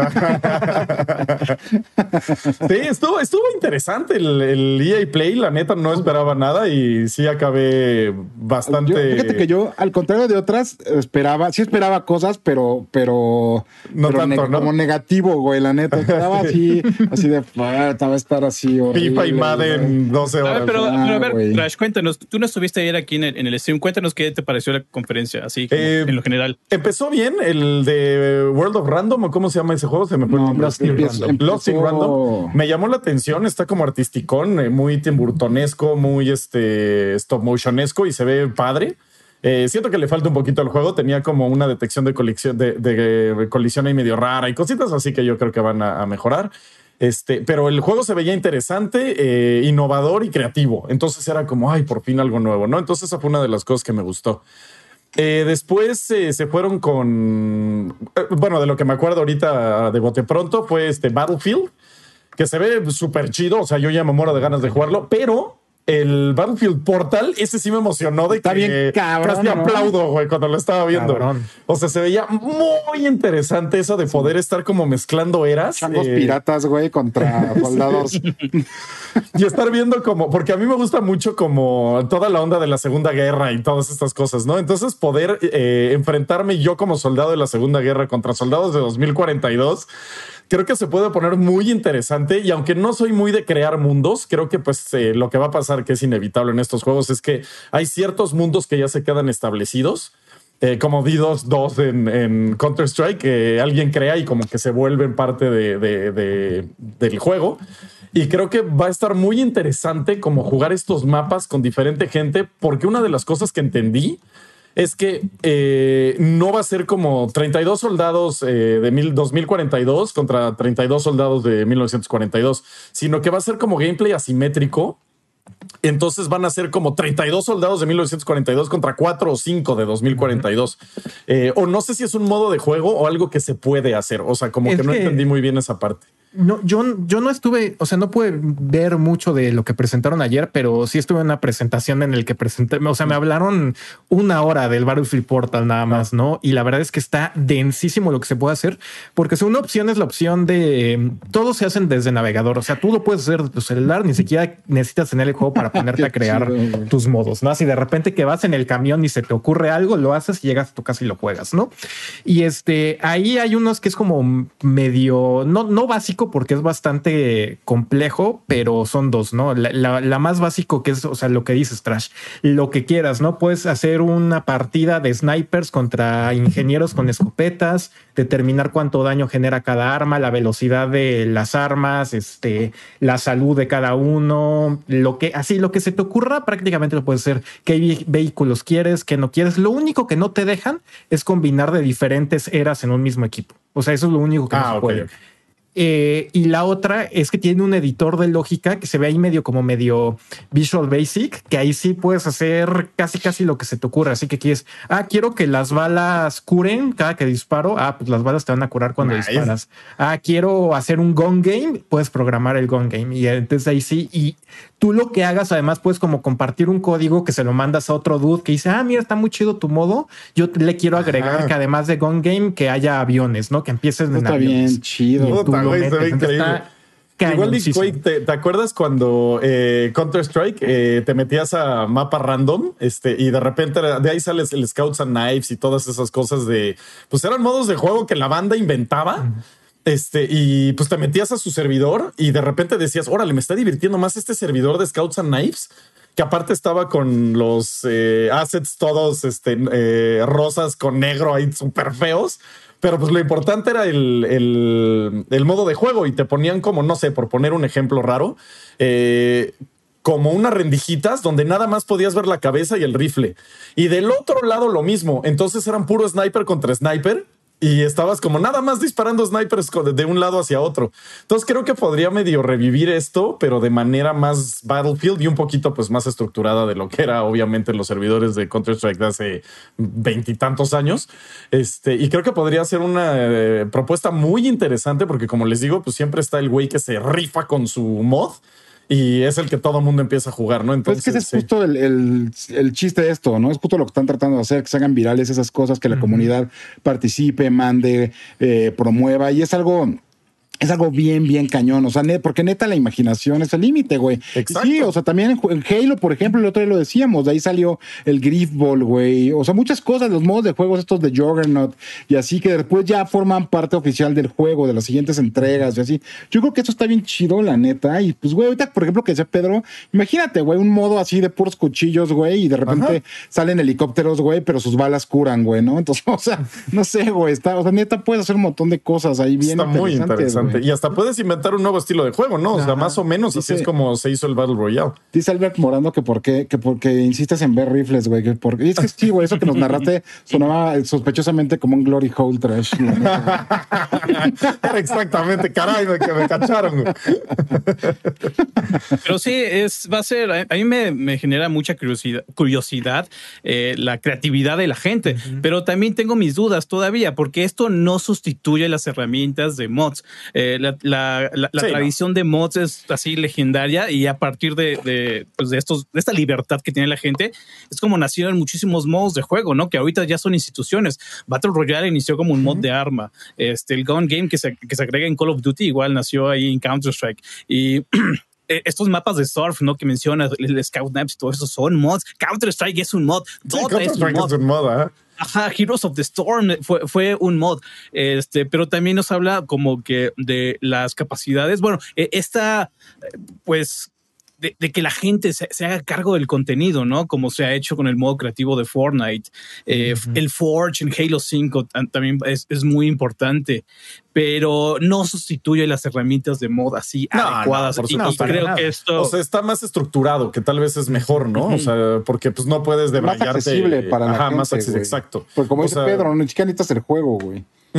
sí, estuvo, estuvo interesante el, el, EA Play. La neta no esperaba nada y sí acabé bastante. fíjate que yo, al contrario de otras, esperaba, sí esperaba cosas, pero, pero, no tanto, ¿no? como negativo, güey. La neta estaba *laughs* así, así de va a estar así. Horrible, FIFA y Madden 12 horas. pero, a ver, Trash, cuéntanos, tú no estuviste ayer aquí en el, en el stream. Cuéntanos qué te pareció la conferencia, así eh, en lo general. Empezó bien el el de World of Random, o cómo se llama ese juego, se me pone no, Lost, in Random. Lost in Random. Me llamó la atención, está como artisticón, eh, muy timburtonesco, muy este stop motionesco y se ve padre. Eh, siento que le falta un poquito al juego. Tenía como una detección de, colisión, de, colisión ahí medio rara y cositas así que yo creo que van a, mejorar. Este, pero el juego se veía interesante, eh, innovador y creativo. Entonces era como, ay, por fin algo nuevo, ¿no? Entonces esa fue una de las cosas que me gustó. Eh, después eh, se fueron con, eh, bueno, de lo que me acuerdo ahorita de bote pronto fue este Battlefield, que se ve súper chido, o sea, yo ya me muero de ganas de jugarlo, pero el Battlefield Portal, ese sí me emocionó de Está bien cabrón. Casi aplaudo, güey, cuando lo estaba viendo. O sea, se veía muy interesante eso de poder estar como mezclando eras. Changos eh, piratas, güey, contra *laughs* soldados. *laughs* y estar viendo como, porque a mí me gusta mucho como toda la onda de la Segunda Guerra y todas estas cosas, ¿no? Entonces poder eh, enfrentarme yo como soldado de la Segunda Guerra contra soldados de 2042 creo que se puede poner muy interesante y aunque no soy muy de crear mundos, creo que pues eh, lo que va a pasar que es inevitable en estos juegos es que hay ciertos mundos que ya se quedan establecidos. Eh, como D2 2 en, Counter-Strike, que alguien crea y como que se vuelven parte de, del juego. Y creo que va a estar muy interesante como jugar estos mapas con diferente gente, porque una de las cosas que entendí es que eh, no va a ser como 32 soldados eh, de mil, 2042 contra 32 soldados de 1942, sino que va a ser como gameplay asimétrico. Entonces van a ser como 32 soldados de 1942 contra 4 o 5 de 2042. Eh, o no sé si es un modo de juego o algo que se puede hacer. O sea, como que no entendí muy bien esa parte. No, yo, yo no estuve, o sea, no pude ver mucho de lo que presentaron ayer, pero sí estuve en una presentación en el que presenté, o sea, me hablaron una hora del Battlefield Portal nada más, ¿no? Y la verdad es que está densísimo lo que se puede hacer, porque si una opción es la opción de todo se hacen desde navegador, o sea, tú lo puedes hacer de tu celular, ni siquiera necesitas tener el juego para *laughs* ponerte a crear tus modos, ¿no? Si de repente que vas en el camión y se te ocurre algo, lo haces y llegas a tu casa y lo juegas, ¿no? Y este, ahí hay unos que es como medio, no, no básico básico porque es bastante complejo, pero son dos, ¿no? La, más básico que es, o sea, lo que dices, Trash, lo que quieras, ¿no? Puedes hacer una partida de snipers contra ingenieros con escopetas, determinar cuánto daño genera cada arma, la velocidad de las armas, este, la salud de cada uno, lo que, así, lo que se te ocurra, prácticamente lo puedes hacer. ¿Qué vehículos quieres, qué no quieres? Lo único que no te dejan es combinar de diferentes eras en un mismo equipo. O sea, eso es lo único que no ah, se puede. Eh, y la otra es que tiene un editor de lógica que se ve ahí medio como medio Visual Basic, que ahí sí puedes hacer casi casi lo que se te ocurra. Así que quieres, ah, quiero que las balas curen cada que disparo. Ah, pues las balas te van a curar cuando disparas. Ah, quiero hacer un gun game, puedes programar el gun game. Y entonces ahí sí, y tú lo que hagas, además puedes como compartir un código que se lo mandas a otro dude que dice, ah, mira, está muy chido tu modo. Yo le quiero agregar que además de gun game, que haya aviones, ¿no? Que empieces en Está bien chido. Igual ¿te, acuerdas cuando eh, Counter Strike eh, te metías a mapa random este, y de repente de ahí sales el Scouts and Knives y todas esas cosas de, pues eran modos de juego que la banda inventaba. Este, y pues te metías a su servidor y de repente decías, órale, me está divirtiendo más este servidor de Scouts and Knives, que aparte estaba con los eh, assets todos este, rosas con negro ahí súper feos. Pero pues lo importante era el, modo de juego y te ponían como, no sé, por poner un ejemplo raro, eh, como unas rendijitas donde nada más podías ver la cabeza y el rifle. Y del otro lado lo mismo. Entonces eran puro sniper contra sniper y estabas como nada más disparando snipers de un lado hacia otro. Entonces creo que podría medio revivir esto, pero de manera más Battlefield y un poquito pues más estructurada de lo que era obviamente los servidores de Counter Strike de hace veintitantos años. Este, y creo que podría ser una eh, propuesta muy interesante porque como les digo, pues siempre está el güey que se rifa con su mod y es el que todo el mundo empieza a jugar, ¿no? Entonces, pues es que es justo el, chiste de esto, ¿no? Es justo lo que están tratando de hacer, que se hagan virales esas cosas, que la comunidad participe, mande, eh, promueva, y es algo es algo bien, bien cañón. O sea, porque neta la imaginación es el límite, güey. Exacto. Sí, o sea, también en, Halo, por ejemplo, el otro día lo decíamos, de ahí salió el Griff Ball, güey. O sea, muchas cosas, los modos de juegos estos de Juggernaut y así que después ya forman parte oficial del juego, de las siguientes entregas y así. Yo creo que eso está bien chido, la neta. Y pues, güey, ahorita, por ejemplo, que decía Pedro, imagínate, güey, un modo así de puros cuchillos, güey, y de repente salen helicópteros, güey, pero sus balas curan, güey, ¿no? Entonces, *laughs* o sea, no sé, güey, está, o sea, neta puedes hacer un montón de cosas ahí bien está muy interesante. Y hasta puedes inventar un nuevo estilo de juego, ¿no? O sea, más o menos así es como se hizo el Battle Royale. Dice Albert Morando que por qué, que porque insistes en ver rifles, güey. Que porque, es que sí, güey, eso que nos narraste *laughs* sonaba sospechosamente como un Glory Hole Trash. *laughs* Exactamente, caray, que me cacharon. Pero sí, es, va a ser, a mí me, genera mucha curiosidad, curiosidad eh, la creatividad de la gente, pero también tengo mis dudas todavía, porque esto no sustituye las herramientas de mods. Eh, la, tradición de mods es así legendaria y a partir de, pues de, estos, de esta libertad que tiene la gente, es como nacieron muchísimos modos de juego, ¿no? Que ahorita ya son instituciones. Battle Royale inició como un mod de arma. Este, el Gun Game que se, que se agrega en Call of Duty igual nació ahí en Counter-Strike. Y *clears throat* e, estos mapas de surf, ¿no? Que mencionas, el Scout Maps y todo eso son mods. Counter-Strike es un mod. Counter Strike es un mod, ¿eh? Ajá, Heroes of the Storm fue, fue un mod, este, pero también nos habla como que de las capacidades. Bueno, e, esta, pues de, que la gente se, haga cargo del contenido, ¿no? Como se ha hecho con el modo creativo de Fortnite. Eh, el Forge en Halo 5 también es, muy importante, pero no sustituye las herramientas de mod así adecuadas. por creo que esto... O sea, está más estructurado, que tal vez es mejor, ¿no? O sea, porque pues no puedes debrayarte. Más accesible para la Ajá, más accesible, exacto. Porque como dice Pedro, no chica necesitas el juego, güey. *laughs*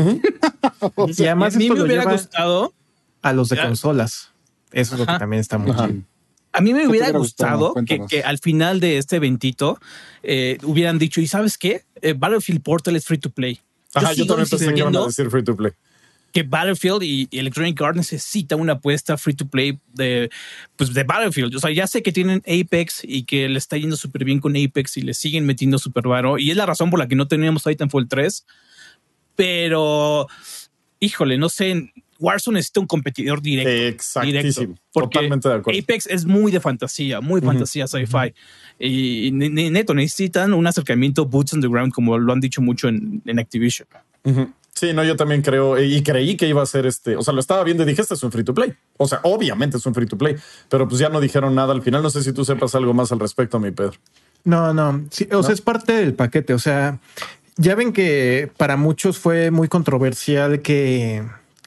y además a mí me hubiera gustado a los de consolas. Eso es lo que también está muy bien. A mí me hubiera gustado que, al final de este eventito eh, hubieran dicho, ¿y sabes qué? Eh, Battlefield Portal es free to play. Ajá, yo, también pensé que iban a decir free to play. Que Battlefield y, Electronic Arts necesitan una apuesta free to play de, pues de Battlefield. O sea, ya sé que tienen Apex y que le está yendo súper bien con Apex y le siguen metiendo súper varo. Y es la razón por la que no teníamos Titanfall 3. Pero, híjole, no sé, Warzone necesita un competidor directo. Exactísimo. Totalmente de acuerdo. Apex es muy de fantasía, muy fantasía sci-fi. Y neto, necesitan un acercamiento boots on the ground, como lo han dicho mucho en, Activision. Sí, no, yo también creo y creí que iba a ser este. O sea, lo estaba viendo y dije, este es un free to play. O sea, obviamente es un free to play, pero pues ya no dijeron nada al final. No sé si tú sepas algo más al respecto, mi Pedro. No, no. Sí, o sea, es parte del paquete. O sea, ya ven que para muchos fue muy controversial que,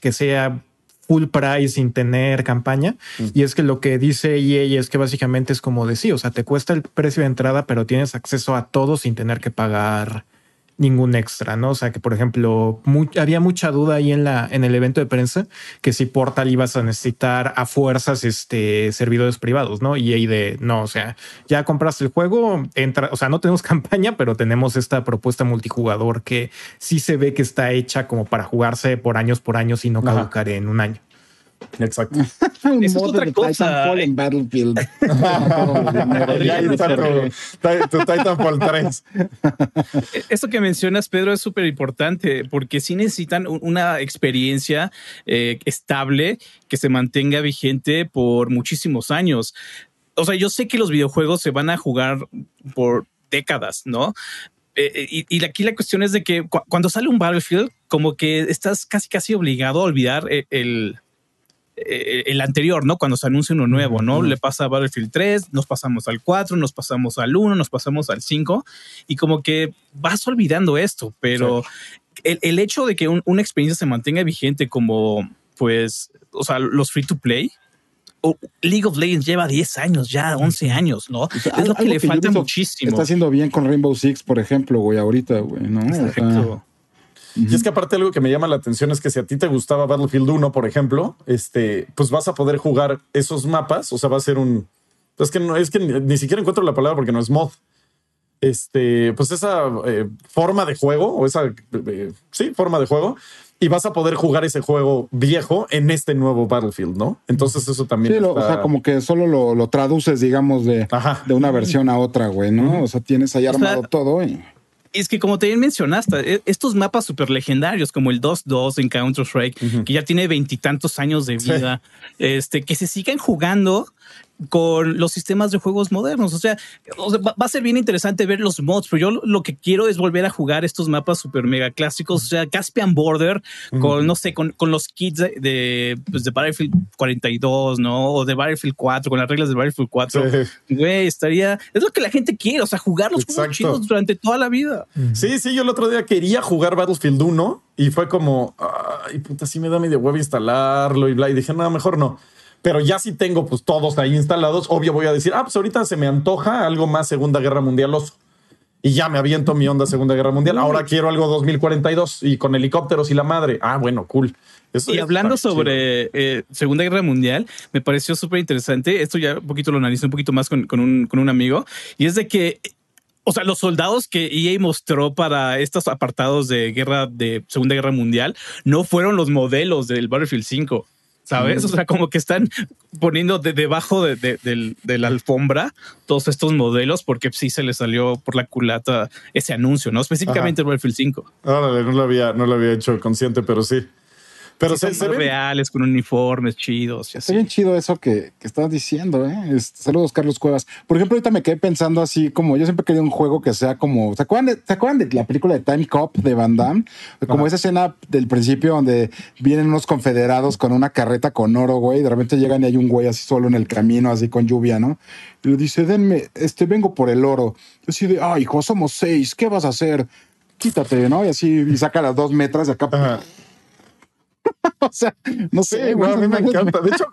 que sea full price sin tener campaña. Y es que lo que dice EA es que básicamente es como decir, o sea, te cuesta el precio de entrada, pero tienes acceso a todo sin tener que pagar ningún extra, ¿no? O sea que, por ejemplo, había mucha duda ahí en la en el evento de prensa que si Portal ibas a necesitar a fuerzas este servidores privados, ¿no? Y ahí de no, o sea, ya compraste el juego, entra, o sea, no tenemos *laughs* campaña, pero tenemos esta propuesta multijugador que sí se ve que está hecha como para jugarse por años por años y no caducar en un año. Exacto. *laughs* un Eso es otra de cosa. Titanfall en Battlefield. *laughs* tu Titanfall 3. Esto que mencionas, Pedro, es súper importante porque sí necesitan una experiencia eh, estable que se mantenga vigente por muchísimos años. O sea, yo sé que los videojuegos se van a jugar por décadas, ¿no? Eh, eh, y, aquí la cuestión es de que cuando sale un Battlefield, como que estás casi casi obligado a olvidar el, eh, el anterior, ¿no? Cuando se anuncia uno nuevo, ¿no? Le pasa a Battlefield 3, nos pasamos al 4, nos pasamos al 1, nos pasamos al 5 y como que vas olvidando esto, pero el, hecho de que una experiencia se mantenga vigente como, pues, o sea, los free to play, League of Legends lleva 10 años, ya 11 años, ¿no? es lo que le falta muchísimo. Está haciendo bien con Rainbow Six, por ejemplo, güey, ahorita, güey, ¿no? Y es que aparte algo que me llama la atención es que si a ti te gustaba Battlefield 1, por ejemplo, este, pues vas a poder jugar esos mapas, o sea, va a ser un... Es que, no, es que ni siquiera encuentro la palabra porque no es mod. Este, pues esa eh, forma de juego, o esa, eh, sí, forma de juego, y vas a poder jugar ese juego viejo en este nuevo Battlefield, ¿no? Entonces eso también. Sí, o sea, como que solo lo, traduces, digamos, de, de una versión a otra, güey, ¿no? O sea, tienes ahí armado todo y es que como te mencionaste, e, estos mapas súper legendarios como el 2-2 en Counter-Strike, que ya tiene veintitantos años de vida, este, que se siguen jugando con los sistemas de juegos modernos. O sea, va a ser bien interesante ver los mods, pero yo lo que quiero es volver a jugar estos mapas super mega clásicos. O sea, Caspian Border con, no sé, con, los kits de, pues de Battlefield 42, ¿no? O de Battlefield 4, con las reglas de Battlefield 4. Güey, estaría. Es lo que la gente quiere, o sea, jugar los juegos chidos durante toda la vida. Sí, sí, yo el otro día quería jugar Battlefield 1 y fue como, ay, puta, sí me da medio web instalarlo y bla. Y dije, no, mejor no pero ya si tengo pues todos ahí instalados, obvio voy a decir, ah, pues ahorita se me antoja algo más Segunda Guerra Mundial oso. Y ya me aviento mi onda Segunda Guerra Mundial. Ahora quiero algo 2042 y con helicópteros y la madre. Ah, bueno, cool. y hablando sobre eh, Segunda Guerra Mundial, me pareció súper interesante. Esto ya un poquito lo analicé un poquito más con, un, con un amigo. Y es de que o sea, los soldados que EA mostró para estos apartados de guerra de Segunda Guerra Mundial no fueron los modelos del Battlefield 5. ¿Sabes? O sea, como que están poniendo de debajo de, la alfombra todos estos modelos porque sí se les salió por la culata ese anuncio, ¿no? Específicamente el Battlefield 5. Órale, no lo había, no lo había hecho consciente, pero sí. Pero se, son reales, con uniformes chidos. Y así. Está bien chido eso que, que estabas diciendo, ¿eh? saludos, Carlos Cuevas. Por ejemplo, ahorita me quedé pensando así como yo siempre querido un juego que sea como. ¿Se acuerdan de, ¿se acuerdan de la película de Time Cop de Van Damme? Como esa escena del principio donde vienen unos confederados con una carreta con oro, güey. De repente llegan y hay un güey así solo en el camino, así con lluvia, ¿no? Y le dice, denme, este, vengo por el oro. Yo así de, ay, hijo, somos seis, ¿qué vas a hacer? Quítate, ¿no? Y así, y saca las dos metras de acá. *laughs* o sea, no sé, a mí me encanta. De hecho,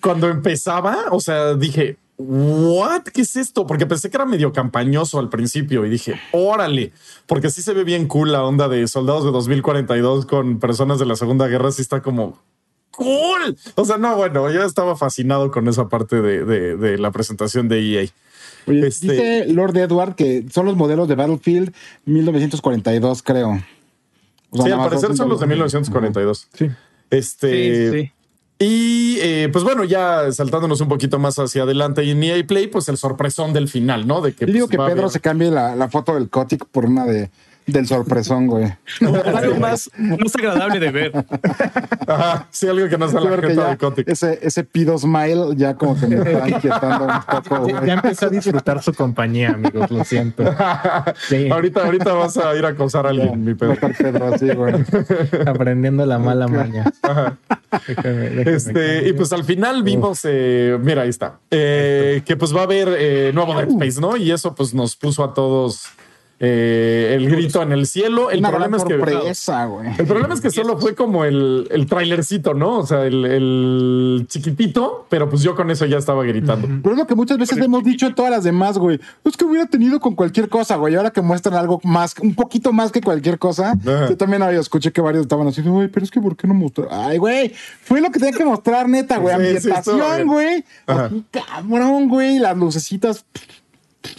cuando empezaba, o sea, dije, ¿what? ¿Qué es esto? Porque pensé que era medio campañoso al principio y dije, órale, porque sí se ve bien cool la onda de soldados de 2042 con personas de la Segunda Guerra. Sí está como cool. O sea, no, bueno, yo estaba fascinado con esa parte de, la presentación de EA. este... Dice Lord Edward que son los modelos de Battlefield 1942, creo. Sí, al parecer son los de 1942. Sí. Este. Y eh, pues bueno, ya saltándonos un poquito más hacia adelante y en EA Play, pues el sorpresón del final, ¿no? De que digo pues, que Pedro se cambie la, foto del Cotic por una de del sorpresón, güey. *laughs* algo más, más agradable de ver. Ajá, sí, algo que no sea la jeta de Kotick. Ese, ese pido smile ya como que me está inquietando un poco, güey. Ya empecé a disfrutar su compañía, amigos, lo siento. *laughs* Sí. Ahorita, ahorita vas a ir a acosar a alguien, mi estar Pedro así, güey. *laughs* Aprendiendo la mala maña. Déjame- déjame Este, y pues al final vimos, eh, mira, ahí está, eh, que pues va a haber eh, nuevo Dead Space, ¿no? Y eso pues nos puso a todos eh, el grito en el cielo. El Una problema es que sorpresa, güey. el problema es que solo fue como el, el trailercito, ¿no? O sea, el, el chiquitito, pero pues yo con eso ya estaba gritando. Pero es lo que muchas veces hemos dicho en todas las demás, güey. Es que hubiera tenido con cualquier cosa, güey. Ahora que muestran algo más, un poquito más que cualquier cosa. Yo también había escuché que varios estaban así, güey, pero es que ¿por qué no mostrar? Ay, güey, fue lo que tenía que mostrar, neta, güey. Sí, sí, Ambientación, bien. güey. Cabrón, güey. Las lucecitas.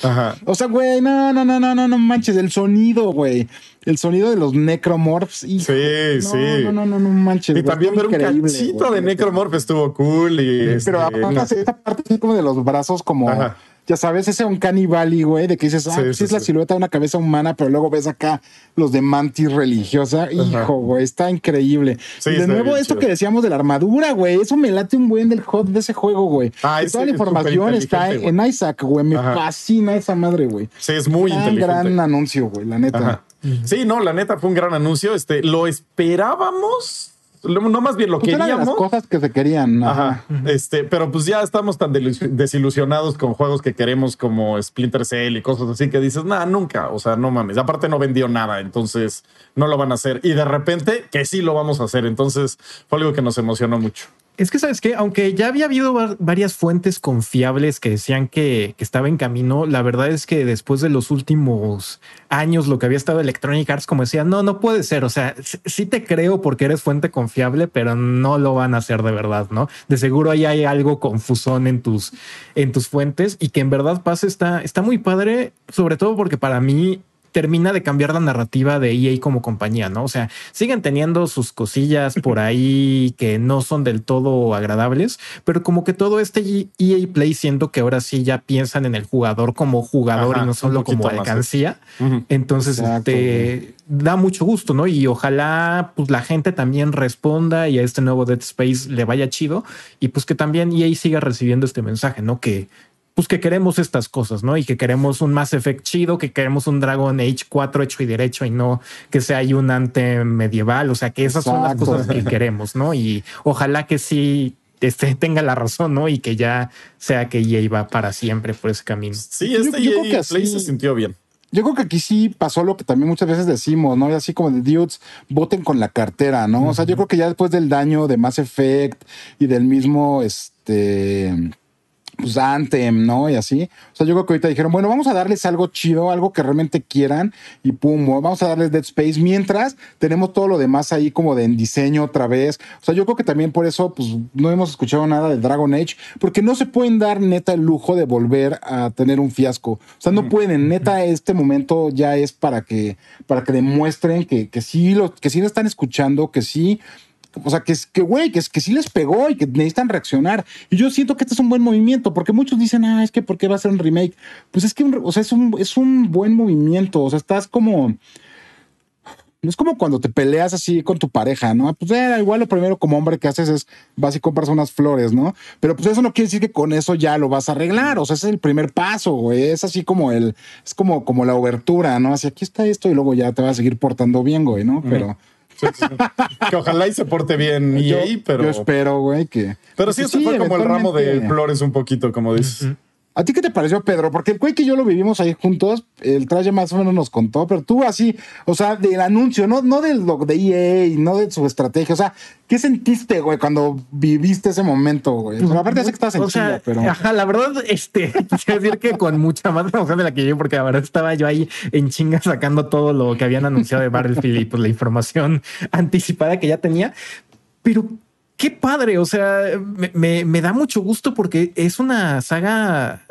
Ajá. O sea, güey, no, no, no, no, no, no manches. El sonido, güey. El sonido de los necromorphs. hijo. Sí, no, sí. No, no, no, no manches. Y güey, también ver un cachito güey. de Necromorph estuvo cool. Y Pero este, aparte, esta parte así como de los brazos, como, Ajá. Ya sabes, ese un Valley, güey, de que dices, ah, Sí, pues sí, es la silueta de una cabeza humana, pero luego ves acá los de mantis religiosa. Hijo, güey, está increíble. Sí, y de nuevo, esto chido. que decíamos de la armadura, güey, eso me late un buen del hot de ese juego, güey. Ah, Que ese Toda la es información está en Isaac, güey. Me Ajá. fascina esa madre, güey. sí, es muy Gran, inteligente. gran anuncio, güey, la neta. Ajá. Sí, no, la neta fue un gran anuncio. Este, lo esperábamos. No más bien lo Pues era de las queríamos. cosas que se querían. Ajá. Este, pero pues ya estamos tan desilusionados con juegos que queremos como Splinter Cell y cosas así que dices, nada, nunca. O sea, no mames. Aparte no vendió nada, entonces no lo van a hacer. Y de repente que sí lo vamos a hacer. Entonces fue algo que nos emocionó mucho. Es que sabes que, aunque ya había habido var- varias fuentes confiables que decían que, estaba en camino, la verdad es que después de los últimos años, lo que había estado Electronic Arts, como decía, no, no puede ser. O sea, sí te creo porque eres fuente confiable, pero no lo van a hacer de verdad, ¿no? De seguro ahí hay algo confusón en tus, en tus fuentes y que en verdad pase está, está muy padre, sobre todo porque para mí termina de cambiar la narrativa de EA como compañía, ¿no? O sea, siguen teniendo sus cosillas por ahí que no son del todo agradables, pero como que todo este EA Play siento que ahora sí ya piensan en el jugador como jugador Ajá, y no solo como alcancía. Entonces, Exacto, este da mucho gusto, ¿no? Y ojalá pues la gente también responda y a este nuevo Dead Space le vaya chido y pues que también EA siga recibiendo este mensaje, ¿no? Que pues que queremos estas cosas, ¿no? Y que queremos un Mass Effect chido, que queremos un Dragon Age 4 hecho y derecho y no que sea ahí un ante medieval, o sea, que esas son las cosas que queremos, ¿no? Y ojalá que sí este, *laughs* tenga la razón, ¿no? Y que ya sea que EA va para siempre por ese camino. Sí, Yo- este yo creo EA que Play así- se sintió bien. Yo creo que aquí sí pasó lo que también muchas veces decimos, ¿no? Y así como de dudes, voten con la cartera, ¿no? O sea, yo creo que ya después del daño de Mass Effect y del mismo, este, pues Anthem, ¿no? Y así. O sea, yo creo que ahorita dijeron, bueno, vamos a darles algo chido, algo que realmente quieran y pum, vamos a darles Dead Space mientras tenemos todo lo demás ahí como de en diseño otra vez. O sea, yo creo que también por eso, pues no hemos escuchado nada de Dragon Age, porque no se pueden dar neta el lujo de volver a tener un fiasco. O sea, no pueden, neta, este momento ya es para que, para que demuestren que, que sí lo, que sí lo están escuchando, que sí o sea, que es que, güey, que, es, que sí les pegó y que necesitan reaccionar. Y yo siento que este es un buen movimiento, porque muchos dicen, ah, es que ¿por qué va a ser un remake? Pues es que, un- o sea, es un, es un buen movimiento. O sea, estás como. Es como cuando te peleas así con tu pareja, ¿no? Pues eh, igual lo primero como hombre que haces es vas y compras unas flores, ¿no? Pero pues eso no quiere decir que con eso ya lo vas a arreglar. O sea, ese es el primer paso, güey. Es así como el, es como, como la obertura, ¿no? Así aquí está esto y luego ya te vas a seguir portando bien, güey, ¿no? Pero sí, sí. Que ojalá y se porte bien EA, yo, pero, yo espero, güey, que. pero sí, pues este fue como el ramo de flores un poquito, como dices. ¿A ti qué te pareció, Pedro? Porque el güey que yo lo vivimos ahí juntos, el traje más o menos nos contó, pero tú así, o sea, del anuncio, no, no del lo de EA, no de su estrategia, o sea, ¿qué sentiste, güey, cuando viviste ese momento, güey? Pero aparte sé que estás en O sea, Chile, pero... ajá, la verdad, este, *laughs* quiero decir que con mucha más emoción de la que yo, porque la verdad estaba yo ahí en chinga sacando todo lo que habían anunciado de Battlefield y pues la información *laughs* anticipada que ya tenía. Pero qué padre, o sea, me, me- me da mucho gusto porque es una saga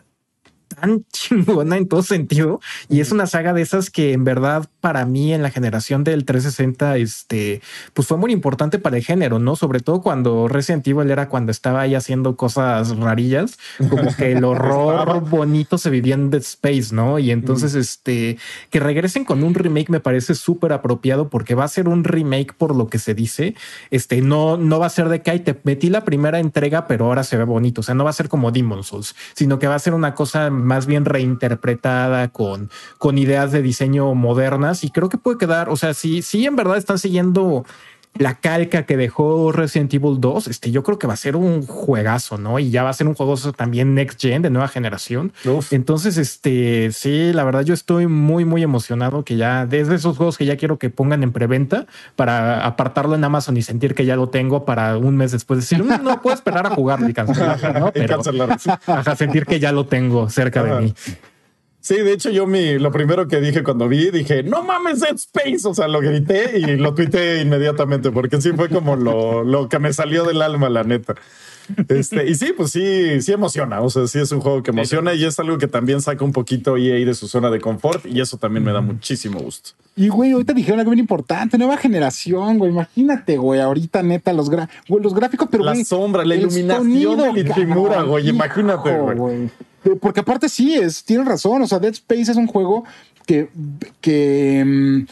tan *laughs* chingona en todo sentido. Y es una saga de esas que en verdad para mí en la generación del 360, este, pues fue muy importante para el género, ¿no? Sobre todo cuando Resident Evil era cuando estaba ahí haciendo cosas rarillas, como que el *laughs* horror bonito se vivía en Dead Space, ¿no? Y entonces, este, que regresen con un remake me parece súper apropiado porque va a ser un remake por lo que se dice. Este, no, no va a ser de que te metí la primera entrega, pero ahora se ve bonito. O sea, no va a ser como Demon Souls, sino que va a ser una cosa más bien reinterpretada con, con ideas de diseño modernas. Y creo que puede quedar, o sea, si, si en verdad están siguiendo la calca que dejó Resident Evil 2, este, yo creo que va a ser un juegazo, ¿no? Y ya va a ser un juego también next gen de nueva generación. Entonces, este, sí, la verdad yo estoy muy, muy emocionado que ya, desde esos juegos que ya quiero que pongan en preventa para apartarlo en Amazon y sentir que ya lo tengo para un mes después decir, no, no puedo esperar a jugarlo y cancelarlo, ¿no? *laughs* Pero, y sentir que ya lo tengo cerca de mí. Sí, de hecho, yo mi, lo primero que dije cuando vi, dije, no mames, Dead Space. O sea, lo grité y lo tuiteé inmediatamente, porque sí fue como lo, lo que me salió del alma, la neta. Este, y sí, pues sí, sí emociona. O sea, sí es un juego que emociona y es algo que también saca un poquito EA de su zona de confort y eso también me da muchísimo gusto. Y güey, ahorita dijeron algo bien importante, nueva generación, güey. Imagínate, güey, ahorita neta los, los gráficos, pero la sombra, la iluminación de güey, imagínate, güey. Porque aparte sí, es, tiene razón. O sea, Dead Space es un juego que, que mm,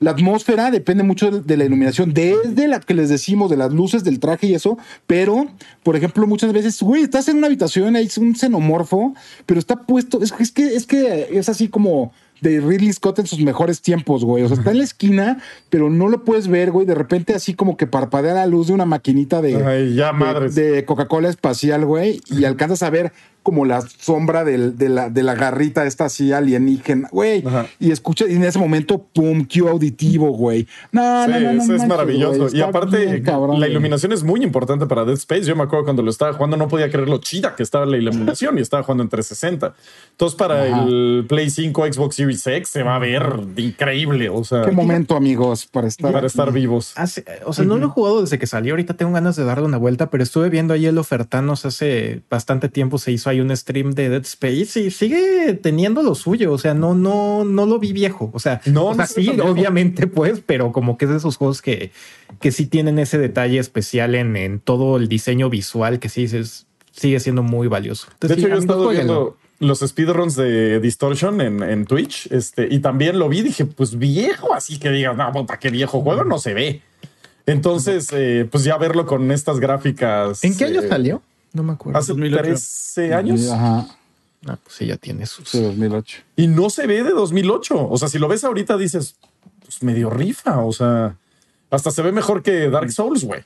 la atmósfera depende mucho de, la iluminación, desde la que les decimos, de las luces, del traje y eso. Pero, por ejemplo, muchas veces, güey, estás en una habitación, hay un xenomorfo, pero está puesto. Es, es que, es que es así como de Ridley Scott en sus mejores tiempos, güey. O sea, está en la esquina, pero no lo puedes ver, güey. De repente, así como que parpadea la luz de una maquinita de, ya, de, de Coca-Cola espacial, güey, y alcanzas a ver como la sombra de, la, de la garrita esta así alienígena, güey. Y escucha, y en ese momento, pum, Q auditivo, güey. No, no, no, no, Eso es maravilloso. y aparte, la iluminación es muy importante para Dead Space. Yo me acuerdo cuando lo estaba jugando, no podía creer lo chida que estaba la iluminación y estaba jugando en 360. Entonces, para el Play 5, Xbox Series X se va a ver increíble. O sea, qué momento, amigos, para estar, para estar vivos. o sea, no lo he jugado desde que salió. Ahorita tengo ganas de darle una vuelta, pero estuve viendo ahí el ofertanos hace bastante tiempo. Se hizo hay un stream de Dead Space y sigue teniendo lo suyo. O sea, no, no, no lo vi viejo. O sea, no, sí, obviamente, pues, pero como que es de esos juegos que, que sí tienen ese detalle especial en, en todo el diseño visual que sí es, sigue siendo muy valioso. de hecho, yo he estado viendo los speedruns de Distortion en, en, Twitch este, y también lo vi. Dije, pues viejo, así que digas, no, puta, qué viejo juego, no se ve. Entonces, eh, pues ya verlo con estas gráficas. ¿En qué año eh, salió? No me acuerdo. Hace 13 años. Ajá. Ah, pues sí, ya tiene sus. 2008. Y no se ve de 2008. O sea, si lo ves ahorita dices, pues medio rifa. O sea, hasta se ve mejor que Dark Souls, güey.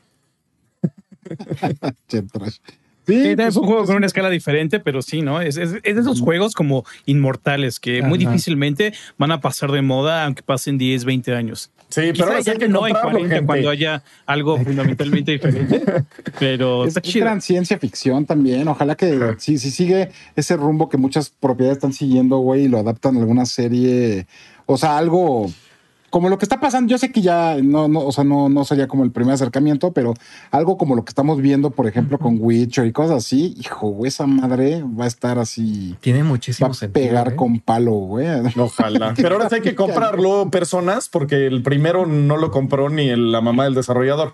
*laughs* Sí, es pues, un juego con una escala diferente, pero sí, ¿no? Es, es, de esos juegos como inmortales que muy difícilmente van a pasar de moda aunque pasen 10, 20 años. Sí, pero ya que no hay 40 cuando haya algo *laughs* fundamentalmente diferente. Pero es gran ciencia ficción también. Ojalá que si, si sigue ese rumbo que muchas propiedades están siguiendo, güey, y lo adaptan a alguna serie. O sea, algo como lo que está pasando, yo sé que ya no, no, o sea, no, no sería como el primer acercamiento, pero algo como lo que estamos viendo, por ejemplo, con Witcher y cosas así, hijo, esa madre va a estar así. Tiene muchísimo va a pegar ¿eh? con palo, güey. Ojalá. *laughs* Pero ahora hay que comprarlo *laughs* personas porque el primero no lo compró ni la mamá del desarrollador.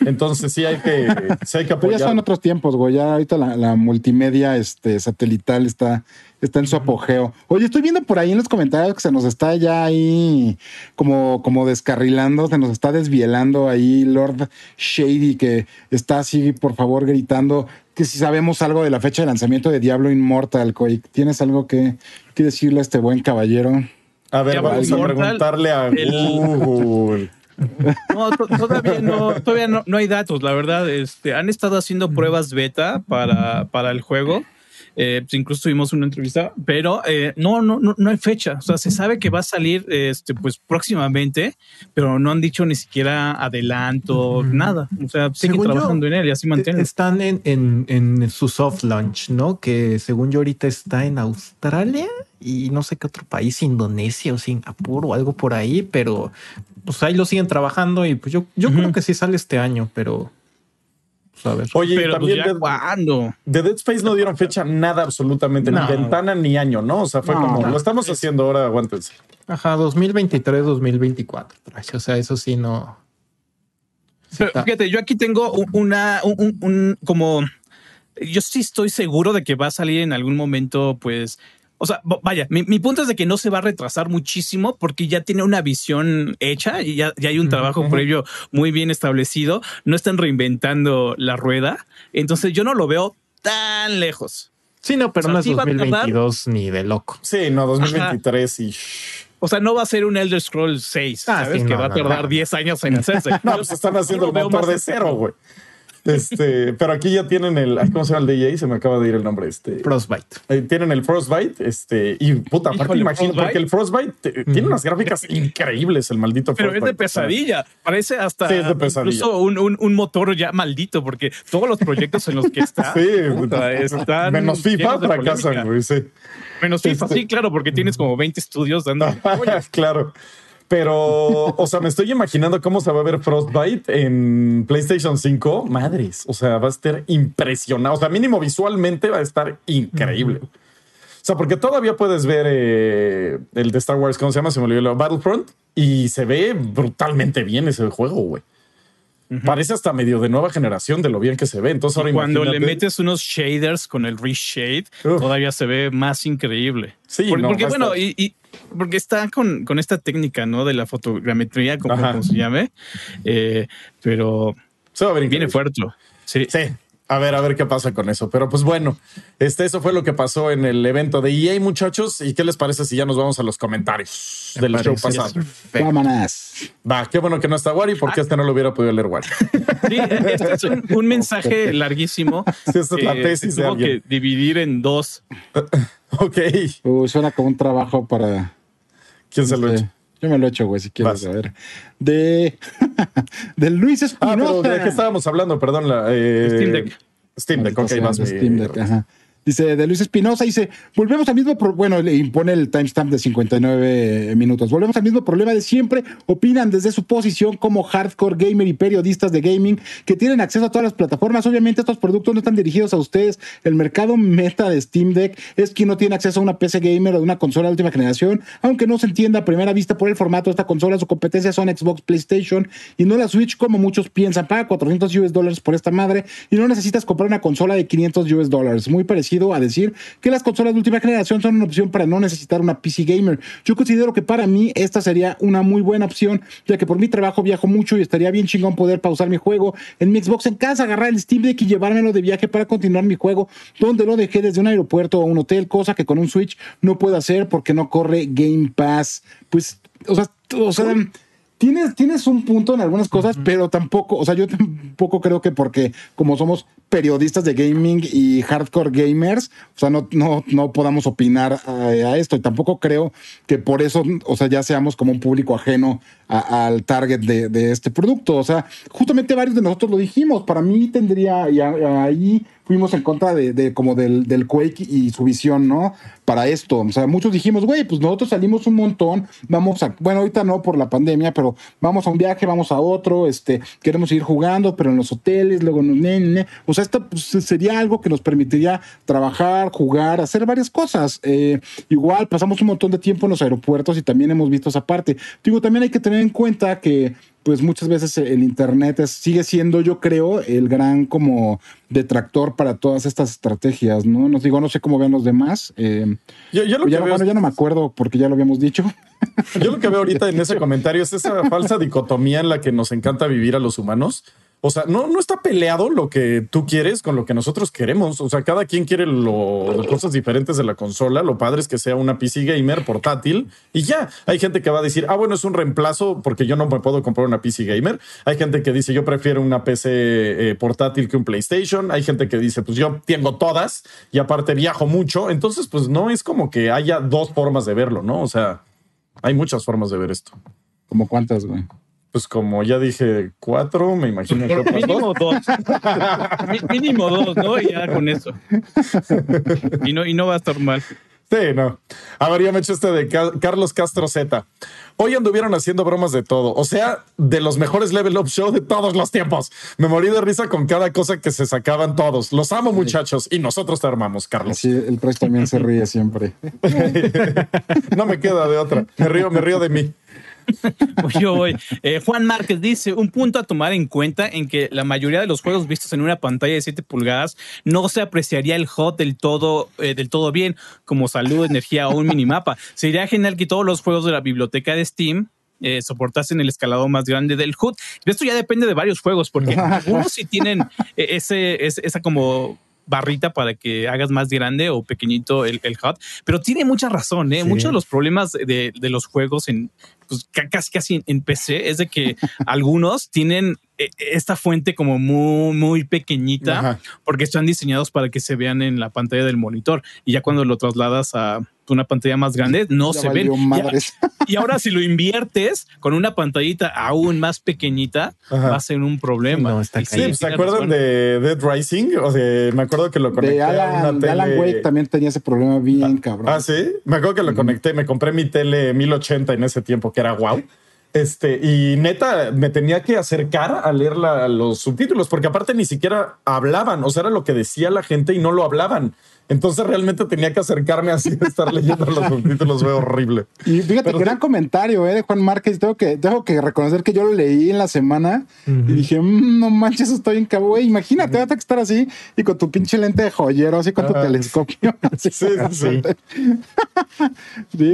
Entonces sí hay que, sí hay que apoyar. Pero ya son otros tiempos, güey. Ya ahorita la, la multimedia este, satelital está está en su apogeo. Oye, estoy viendo por ahí en los comentarios que se nos está ya ahí como, como descarrilando, se nos está desvielando ahí Lord Shady, que está así, por favor, gritando que si sabemos algo de la fecha de lanzamiento de Diablo Immortal, Coy. ¿Tienes algo que, que decirle a este buen caballero? A ver, vamos a preguntarle a Google. No, todavía, no, todavía no, no, hay datos, la verdad. Este, han estado haciendo pruebas beta para, para el juego eh, pues, incluso tuvimos una entrevista, pero eh, no, no, no, no hay fecha. O sea, se sabe que va a salir este, pues próximamente, pero no han dicho ni siquiera adelanto, nada. O sea, siguen trabajando en él y así mantienen. Están en, en, en su soft launch, ¿no? Que según yo ahorita está en Australia y no sé qué otro país, Indonesia o Singapur o algo por ahí, pero pues ahí lo siguen trabajando y pues yo, yo creo que sí sale este año, pero A ver. Oye, Pero pues, también de, cuándo. de Dead Space no dieron fecha nada absolutamente, No. ni ventana ni año, ¿no? O sea, fue No, como, no. lo estamos haciendo ahora, aguántense. Ajá, 2023, 2024. trash. O sea, eso sí no. Pero fíjate, yo aquí tengo un- una, un, un- un- como, yo sí estoy seguro de que va a salir en algún momento, pues, o sea, vaya, mi, mi punto es de que no se va a retrasar muchísimo porque ya tiene una visión hecha y ya, ya hay un trabajo previo muy bien establecido. No están reinventando la rueda. Entonces yo no lo veo tan lejos. Sí, no, pero O sea, no es sí va a tardar. 2022 ni de loco. Sí, no, 2023 y... O sea, no va a ser un Elder Scrolls 6, Ah, ¿sabes? sí, que no, va a no, tardar no. 10 años en hacerse. *laughs* No, pues están haciendo el motor de cero, güey. Este, pero aquí ya tienen el, ay, ¿cómo se llama el EA? Se me acaba de ir el nombre. Este, Frostbite. eh, tienen el Frostbite, este, y puta, aparte Híjole, imagino, Frostbite. porque el Frostbite tiene unas gráficas *laughs* increíbles, el maldito Pero es de pesadilla. Parece hasta Sí, es de pesadilla. incluso un, un- un motor ya maldito, porque todos los proyectos en los que está. *laughs* Sí, puta, *laughs* están menos FIFA fracasan, güey, sí. Menos FIFA, Este- sí, claro, porque tienes como 20 estudios dando. claro. Pero, o sea, me estoy imaginando cómo se va a ver Frostbite en PlayStation 5. Madres, o sea, va a estar impresionante. O sea, mínimo visualmente va a estar increíble. O sea, porque todavía puedes ver eh, el de Star Wars, ¿cómo se llama? Se me olvidó, Battlefront, y se ve brutalmente bien ese juego, güey. Parece hasta medio de nueva generación de lo bien que se ve. Entonces ahora Cuando le metes unos shaders con el reshade, Uf. todavía se ve más increíble. Sí, porque, no, porque, bueno, estar- y, y- porque está con, con esta técnica, ¿no? De la fotogrametría, como, se llame. Eh, pero se va a ver viene increíble. fuerte. Sí. Sí. A ver, a ver qué pasa con eso. Pero pues bueno, este, eso fue lo que pasó en el evento de EA, muchachos. ¿Y qué les parece si ya nos vamos a los comentarios del show pasado? Vámonos. Va, qué bueno que no está Wari, porque este no lo hubiera podido leer Wari. *laughs* Sí, este es un, un mensaje larguísimo. Sí, esta es la que tesis de tuvo alguien. que dividir en dos. *laughs* ok. Uy, suena como un trabajo para. ¿Quién se lo este, echa? Yo me lo he hecho, güey, si quieres Vas. saber. De, *laughs* de Luis Ah, pero Espinosa. ¿de qué estábamos hablando? Perdón. La, eh, Steam Deck. Steam Deck, ok, mi- Steam Deck, ajá. Dice de Luis Espinosa, dice, volvemos al mismo, pro- bueno, le impone el timestamp de 59 minutos, volvemos al mismo problema de siempre, opinan desde su posición como hardcore gamer y periodistas de gaming que tienen acceso a todas las plataformas, obviamente estos productos no están dirigidos a ustedes, el mercado meta de Steam Deck es quien no tiene acceso a una PC gamer o de una consola de última generación, aunque no se entienda a primera vista por el formato de esta consola, su competencia son Xbox, PlayStation y no la Switch como muchos piensan, paga 400 US dólares por esta madre y no necesitas comprar una consola de 500 US dólares, muy parecido a decir que las consolas de última generación son una opción para no necesitar una PC gamer. Yo considero que para mí esta sería una muy buena opción, ya que por mi trabajo viajo mucho y estaría bien chingón poder pausar mi juego en mi Xbox en casa, agarrar el Steam Deck y llevármelo de viaje para continuar mi juego donde lo dejé desde un aeropuerto o un hotel, cosa que con un Switch no puedo hacer porque no corre Game Pass. Pues, o sea, o sea, Tienes, tienes un punto en algunas cosas, pero tampoco, o sea, yo tampoco creo que porque como somos periodistas de gaming y hardcore gamers, o sea, no, no, no podamos opinar a, a esto. Y tampoco creo que por eso, o sea, ya seamos como un público ajeno a- al target de, de este producto. O sea, justamente varios de nosotros lo dijimos. Para mí tendría, y ahí fuimos en contra de, de como del, del Quake y su visión, ¿no? Para esto. O sea, muchos dijimos, güey, pues nosotros salimos un montón, vamos a, bueno, ahorita no por la pandemia, pero vamos a un viaje, vamos a otro, este, queremos ir jugando, pero en los hoteles, luego, no, ne, ne. o sea, esto pues, sería algo que nos permitiría trabajar, jugar, hacer varias cosas. Eh, igual pasamos un montón de tiempo en los aeropuertos y también hemos visto esa parte. Digo, también hay que tener en cuenta que pues muchas veces el internet es- sigue siendo, yo creo, el gran como detractor para todas estas estrategias, ¿no? Nos digo, no sé cómo vean los demás. eh, Yo, yo lo ya, que no, veo bueno, es- ya no me acuerdo porque ya lo habíamos dicho. Yo lo que veo ahorita en ese *laughs* comentario es esa falsa dicotomía en la que nos encanta vivir a los humanos. O sea, no, no está peleado lo que tú quieres con lo que nosotros queremos. O sea, cada quien quiere lo, cosas diferentes de la consola. Lo padre es que sea una PC gamer portátil y ya. Hay gente que va a decir, ah, bueno, es un reemplazo porque yo no me puedo comprar una PC gamer. Hay gente que dice, yo prefiero una PC eh, portátil que un PlayStation. Hay gente que dice, pues yo tengo todas y aparte viajo mucho. Entonces, pues no es como que haya dos formas de verlo, ¿no? O sea, hay muchas formas de ver esto. Como cuántas, güey. Pues como ya dije, cuatro, me imagino que dos. Mínimo dos. *laughs* Mínimo dos, ¿no? Y ya con eso. Y no, y no va a estar mal. Sí, no. Habría hecho este de Carlos Castro Z. Hoy anduvieron haciendo bromas de todo. O sea, de los mejores level up show de todos los tiempos. Me morí de risa con cada cosa que se sacaban todos. Los amo, muchachos. Y nosotros te armamos, Carlos. Sí, el Price también se ríe siempre. *laughs* no me queda de otra. Me río, me río de mí. *laughs* Pues yo voy. Eh, Juan Márquez dice, un punto a tomar en cuenta en que la mayoría de los juegos vistos en una pantalla de 7 pulgadas no se apreciaría el HUD del todo, eh, del todo bien, como salud, energía o un minimapa. Sería genial que todos los juegos de la biblioteca de Steam eh, soportasen el escalado más grande del HUD. Esto ya depende de varios juegos, porque *laughs* algunos sí tienen ese, esa como barrita para que hagas más grande o pequeñito el, el HUD, pero tiene mucha razón, ¿eh? Muchos de los problemas de, de los juegos en, pues casi casi en PC es de que *laughs* algunos tienen eh, esta fuente como muy, muy pequeñita porque están diseñados para que se vean en la pantalla del monitor y ya cuando lo trasladas a una pantalla más grande *laughs* no se ven. Y, ahora si lo inviertes con una pantallita aún más pequeñita va a ser un problema. sí, ¿Se acuerdan de Dead Rising? O sea, me acuerdo que lo conecté de Alan, a Alan Wake también tenía ese problema bien cabrón. Ah, sí. Me acuerdo que lo conecté, me compré mi tele 1080 en ese tiempo que era wow. Este, y neta, me tenía que acercar a leer los subtítulos, porque aparte ni siquiera hablaban, o sea, era lo que decía la gente y no lo hablaban. Entonces realmente tenía que acercarme así de estar leyendo los subtítulos, veo horrible. Y fíjate, gran comentario ¿eh? de Juan Márquez. Tengo que, tengo que reconocer que yo lo leí en la semana y dije, mm, no manches, está bien cabo. Imagínate, vas a estar así y con tu pinche lente de joyero, así con tu telescopio. *laughs* sí, *laughs* sí, sí.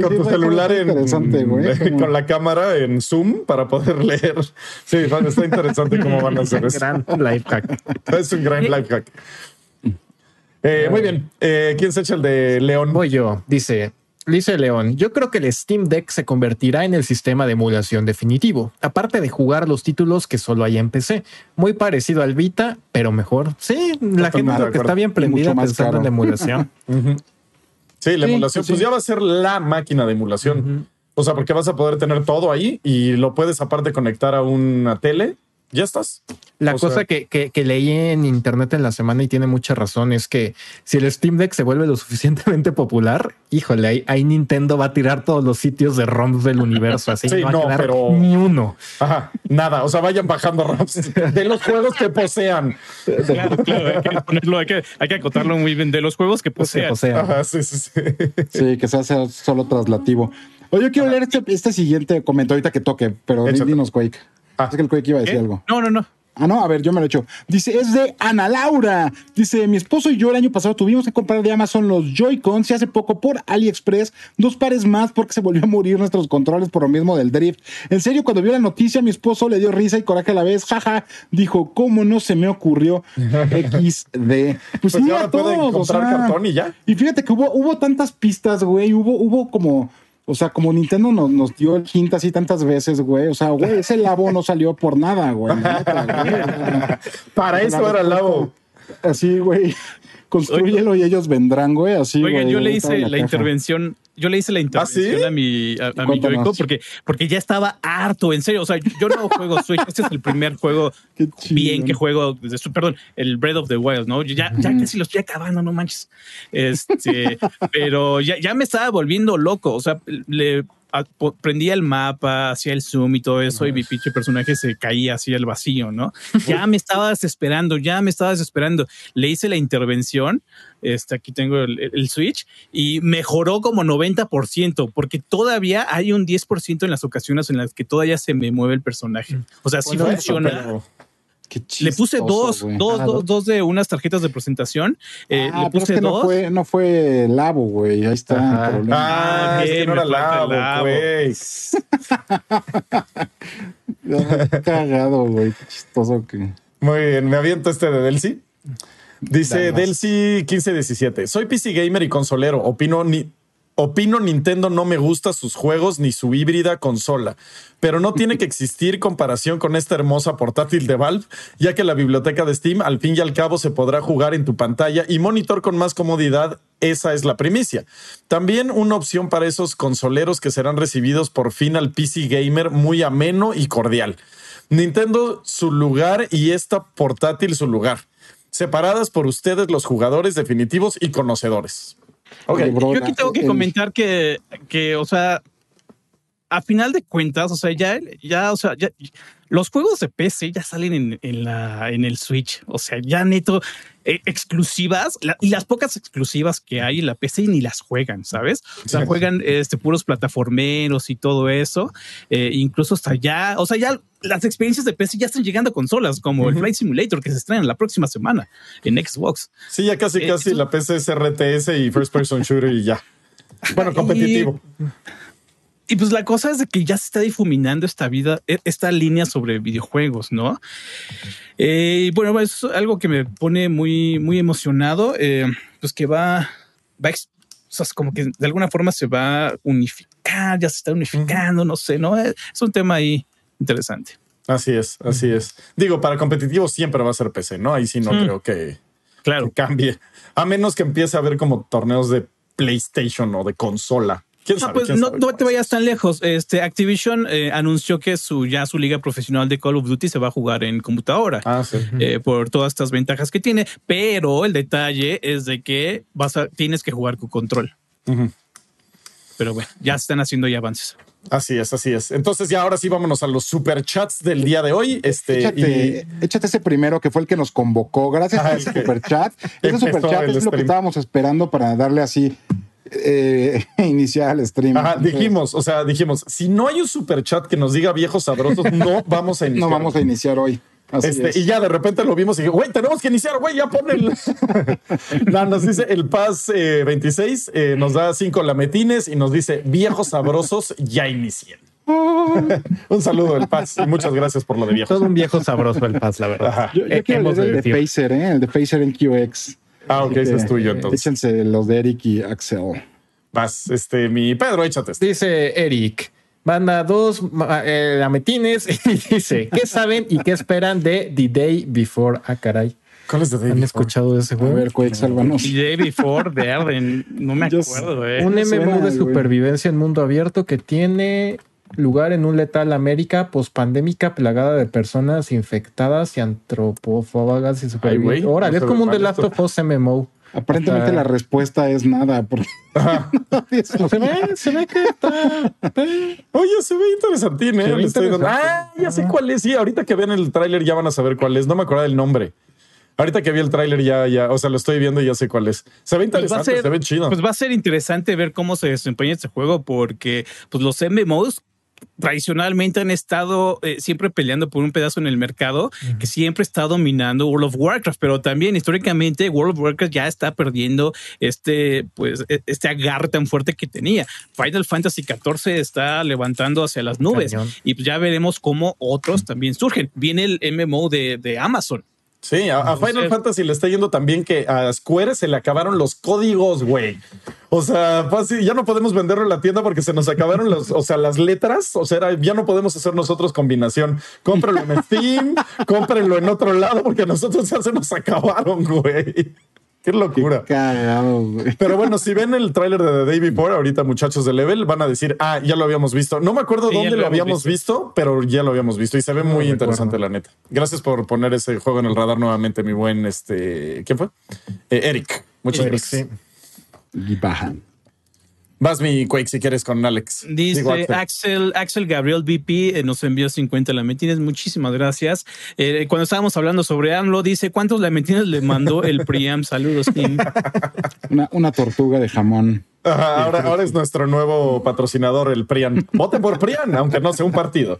con tu celular en, *laughs* con la cámara en Zoom para poder leer. Sí, está interesante cómo van a hacer eso. Es un gran life hack. Es un gran life hack. Eh, muy bien. Eh, ¿Quién se echa el de León? Voy yo. Dice, Dice León, yo creo que el Steam Deck se convertirá en el sistema de emulación definitivo, aparte de jugar los títulos que solo hay en PC. Muy parecido al Vita, pero mejor. Sí, la gente que está bien prendida pensando en emulación. *laughs* Sí, la emulación, pues ya va a ser la máquina de emulación. O sea, porque vas a poder tener todo ahí y lo puedes aparte conectar a una tele ya estás. La cosa que, que, leí en internet en la semana y tiene mucha razón es que si el Steam Deck se vuelve lo *laughs* suficientemente popular, híjole, ahí, Nintendo va a tirar todos los sitios de ROMs del universo. Así sí, no, pero ni uno. Ajá, nada. O sea, vayan bajando ROMs de los juegos que posean. Claro, claro. Hay que ponerlo, hay que, hay que acotarlo muy bien de los juegos que posean. Ajá, sí, sí, sí. Sí, que sea, sea solo traslativo. Oye, yo quiero leer este, este siguiente comentario ahorita que toque, pero dinos, Quake. Ah. Es que el Quake iba a decir algo. No, no, no. Ah, no, a ver, yo me lo he hecho. Dice, es de Ana Laura. Dice, mi esposo y yo el año pasado tuvimos que comprar de Amazon los Joy-Cons y hace poco por AliExpress dos pares más porque se volvió a morir nuestros controles por lo mismo del drift. En serio, cuando vio la noticia, mi esposo le dio risa y coraje a la vez. Jaja, dijo, ¿cómo no se me ocurrió *laughs* XD? Pues, pues ya pueden comprar cartón y ya. Y fíjate que hubo, hubo tantas pistas, güey. Hubo, hubo como o sea, como Nintendo nos, nos dio el hint así tantas veces, güey. O sea, güey, ese labo no salió por nada, güey. *laughs* Para eso era el labo. Así, güey. *laughs* Construyelo y ellos vendrán, güey. Así, Oigan, yo le hice la, intervención yo le hice la ¿Ah, intervención a mi, a, mi Joico porque, porque ya estaba harto, en serio. O sea, yo no juego Switch. Este es el primer juego *laughs* bien que juego desde perdón, el Breath of the Wild, ¿no? Ya, ya casi lo estoy acabando, no manches. Este, *laughs* pero ya, ya me estaba volviendo loco. O sea, le prendía el mapa, hacía el zoom y todo eso, y mi pinche personaje se caía así al vacío, ¿no? *laughs* Ya me estaba desesperando, ya me estaba desesperando. Le hice la intervención, este, aquí tengo el, Switch, y mejoró como 90%, porque todavía hay un 10% en las ocasiones en las que todavía se me mueve el personaje. O sea, sí funciona. Le puse dos, dos, dos, dos de unas tarjetas de presentación. Eh, ah, le puse es que dos. No fue, no fue Labo, güey. Ahí está. Ah, es que no era Labo, güey. *laughs* cagado, güey. Qué chistoso que. Muy bien, me aviento este de Delcy. Dice Delcy 1517. Soy PC gamer y consolero. Opino ni Opino Nintendo no me gusta sus juegos ni su híbrida consola, pero no tiene que *laughs* existir comparación con esta hermosa portátil de Valve, ya que la biblioteca de Steam al fin y al cabo se podrá jugar en tu pantalla y monitor con más comodidad. Esa es la primicia. También una opción para esos consoleros que serán recibidos por fin al PC gamer muy ameno y cordial. Nintendo su lugar y esta portátil su lugar, separadas por ustedes los jugadores definitivos y conocedores. Yo aquí tengo que comentar que, que, o sea, a final de cuentas, o sea, ya, ya, o sea, ya, los juegos de PC ya salen en, la, en el Switch. O sea, ya neto eh, exclusivas y las pocas exclusivas que hay en la PC ni las juegan, ¿sabes? O sea, juegan este, puros plataformeros y todo eso. Eh, incluso hasta ya, o sea, ya las experiencias de PC ya están llegando a consolas como el Flight Simulator que se estrena la próxima semana en Xbox. Sí, ya casi, casi la PC es RTS y First Person Shooter y ya. Bueno, *laughs* competitivo. Y pues la cosa es de que ya se está difuminando esta vida, e, esta línea sobre videojuegos, ¿no? Eh, bueno, es algo que me pone muy, muy emocionado, eh, pues que va, va, o sea, como que de alguna forma se va a unificar, ya se está unificando, no sé, ¿no? Es un tema ahí interesante. Así es, así es. Digo, para competitivo siempre va a ser PC, ¿no? Ahí sí no creo que, claro. que cambie. A menos que empiece a haber como torneos de PlayStation o de consola no, pues no, te vayas tan lejos. Este Activision eh, anunció que su ya su liga profesional de Call of Duty se va a jugar en computadora ah, sí. Eh, por todas estas ventajas que tiene. Pero el detalle es de que vas a tienes que jugar con control. Pero bueno, ya están haciendo ya avances. Así es, así es. Entonces ya ahora sí vámonos a los superchats del día de hoy. Este, échate, ese primero que fue el que nos convocó. Gracias a *laughs* ese superchat. Ese superchat es lo que estábamos esperando para darle así eh, *laughs* iniciar el stream. dijimos, o sea, dijimos, si no hay un super chat que nos diga viejos sabrosos, no *laughs* vamos a iniciar. No vamos a iniciar hoy. Este, y ya de repente lo vimos y güey, tenemos que iniciar, güey, ya pon el. *laughs* no, nos dice el Paz 26, eh, eh, nos da cinco lametines y nos dice viejos sabrosos, ya inicié un saludo, el Paz, y muchas gracias por lo de viejos. Todo un viejo sabroso, el Paz, la verdad. Yo, quiero el de Phaser, ¿eh? el de Phaser en QX. Ah, ok, ese es tuyo entonces. Échense los de Eric y Axel. Vas, este, mi Pedro, échate. Este. Dice Eric, manda dos eh, lametines *laughs* y dice, ¿qué saben y qué esperan de The Day Before? Ah, caray. ¿Cuál es The Day ¿Han escuchado de ese juego? A ver, Quake, sálvanos. The Day Before de Arden, no me acuerdo. Eh. Un MMO de supervivencia en mundo abierto que tiene lugar en un letal América pospandémica plagada de personas infectadas y antropófagas y supervivientes. Ahora, es como un The Last of Us MMO. Aparentemente la respuesta es nada. Porque *laughs* se ve, se ve que está. Oye, se ve interesantín, ¿eh? Ah, ya sé cuál es. Sí, ahorita que vean el tráiler ya van a saber cuál es. No me acuerdo del nombre. Ahorita que vi el tráiler ya, ya, o sea, lo estoy viendo y ya sé cuál es. Se ve pues interesante, se ve chido. Pues va a ser interesante ver cómo se desempeña este juego porque pues los MMOs tradicionalmente han estado eh, siempre peleando por un pedazo en el mercado que siempre está dominando World of Warcraft, pero también históricamente World of Warcraft ya está perdiendo este, pues, e, este agarre tan fuerte que tenía. Final Fantasy XIV está levantando hacia las nubes y pues ya veremos cómo otros también surgen. Viene el MMO de, de Amazon Sí, a, Final Fantasy le está yendo también que a Square se le acabaron los códigos, güey. O sea, pues, ya no podemos venderlo en la tienda porque se nos acabaron los, o sea, las letras. O sea, ya no podemos hacer nosotros combinación. Cómpralo en Steam, *laughs* cómprenlo en otro lado porque nosotros ya se nos acabaron, güey. Qué locura. Pero bueno, si ven el tráiler de The Day Before, ahorita muchachos de Level van a decir, ah, ya lo habíamos visto. No me acuerdo dónde lo habíamos visto. pero ya lo habíamos visto y se ve muy interesante, la neta. Gracias por poner ese juego en el radar nuevamente, mi buen, este, ¿quién fue? Eh, Eric. Muchas gracias. Y bajan. Vas mi Quake si quieres con Alex. Dice Axel. Axel, Gabriel VP eh, nos envió 50 lamentines. Muchísimas gracias. Eh, cuando estábamos hablando sobre AMLO, dice cuántos lamentines le mandó el Priam. *laughs* Saludos, Tim. Una, tortuga de jamón. ahora, ahora es nuestro nuevo patrocinador, el Prian. Vote por Prian, aunque no sea un partido.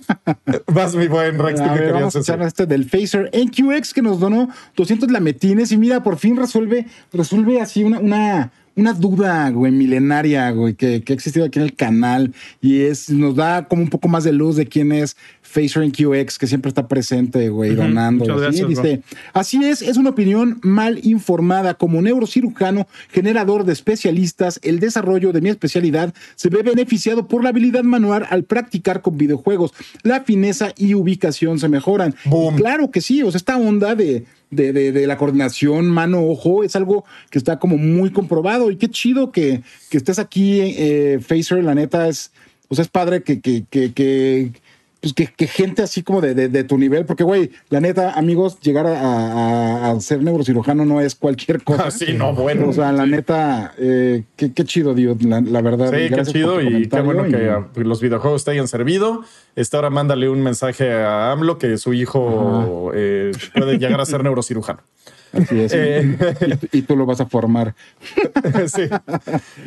*laughs* Vas, mi buen Rex. A ver, vamos a echar este del Phaser NQX que nos donó 200 lametines y mira, por fin resuelve, resuelve así una, una una duda, güey, milenaria, güey, que, que, ha existido aquí en el canal y es, nos da como un poco más de luz de quién es Phaser QX, que siempre está presente, güey, donando. dice, así es, es una opinión mal informada. Como neurocirujano, generador de especialistas, el desarrollo de mi especialidad se ve beneficiado por la habilidad manual al practicar con videojuegos. La fineza y ubicación se mejoran. Claro que sí, o sea, esta onda de de, de, la coordinación mano-ojo es algo que está como muy comprobado. Y qué chido que, que estés aquí, eh, Facer, la neta es, o sea, es padre que, que, que, pues que, que gente así como de, de, de tu nivel, porque güey, la neta, amigos, llegar a, a- a ser neurocirujano no es cualquier *laughs* cosa. Ah, sí, no, bueno. O sea, la neta, eh, qué, qué chido, Dios, la, la verdad. Sí, qué chido y qué bueno que y- los videojuegos te hayan servido. Este, ahora mándale un mensaje a AMLO que su hijo eh, puede llegar a ser neurocirujano. Así es. Eh. Y, tú- y tú lo vas a formar. *laughs* sí.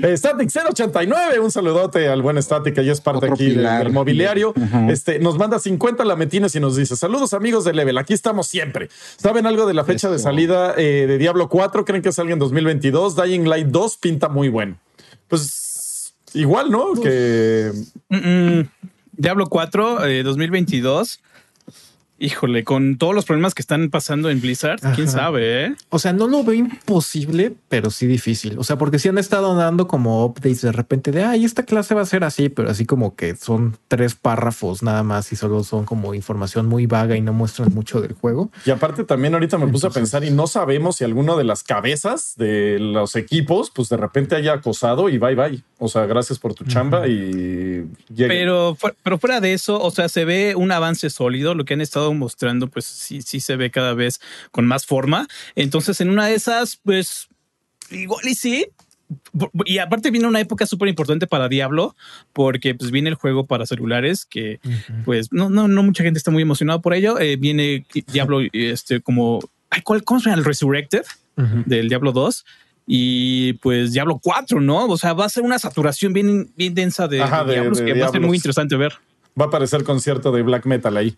Eh, Static 089, un saludote al buen Static, que ya es parte Otro aquí del, mobiliario. Ajá. Este, nos manda 50 lametines y nos dice: Saludos amigos de Level, aquí estamos siempre. ¿Saben algo de la fecha de salida eh, de Diablo 4? ¿Creen que salga en 2022? Dying Light 2 pinta muy bueno. Pues igual, ¿no? Que Mm, mm. Diablo 4, eh, 2022. Híjole, con todos los problemas que están pasando en Blizzard, quién sabe, ¿eh? O sea, no lo veo imposible, pero sí difícil. O sea, porque sí han estado dando como updates de repente de, ay, esta clase va a ser así, pero así como que son tres párrafos nada más y solo son como información muy vaga y no muestran mucho del juego. Y aparte también ahorita me puse a pensar y no sabemos si alguno de las cabezas de los equipos, pues de repente haya acosado y bye bye. O sea, gracias por tu chamba y llegue. Pero, pero fuera de eso, o sea, se ve un avance sólido. Lo que han estado mostrando, pues sí, sí se ve cada vez con más forma. Entonces, en una de esas, pues igual y sí. Y aparte viene una época súper importante para Diablo, porque pues viene el juego para celulares, que pues no, no, no mucha gente está muy emocionada por ello. Eh, viene Diablo, este, como, ay, ¿cuál, ¿cómo se llama? El Resurrected del Diablo 2 y pues Diablo 4, ¿no? O sea, va a ser una saturación bien, bien densa de, Ajá, de de- Diablos de que va a ser muy interesante ver. Va a aparecer concierto de black metal ahí.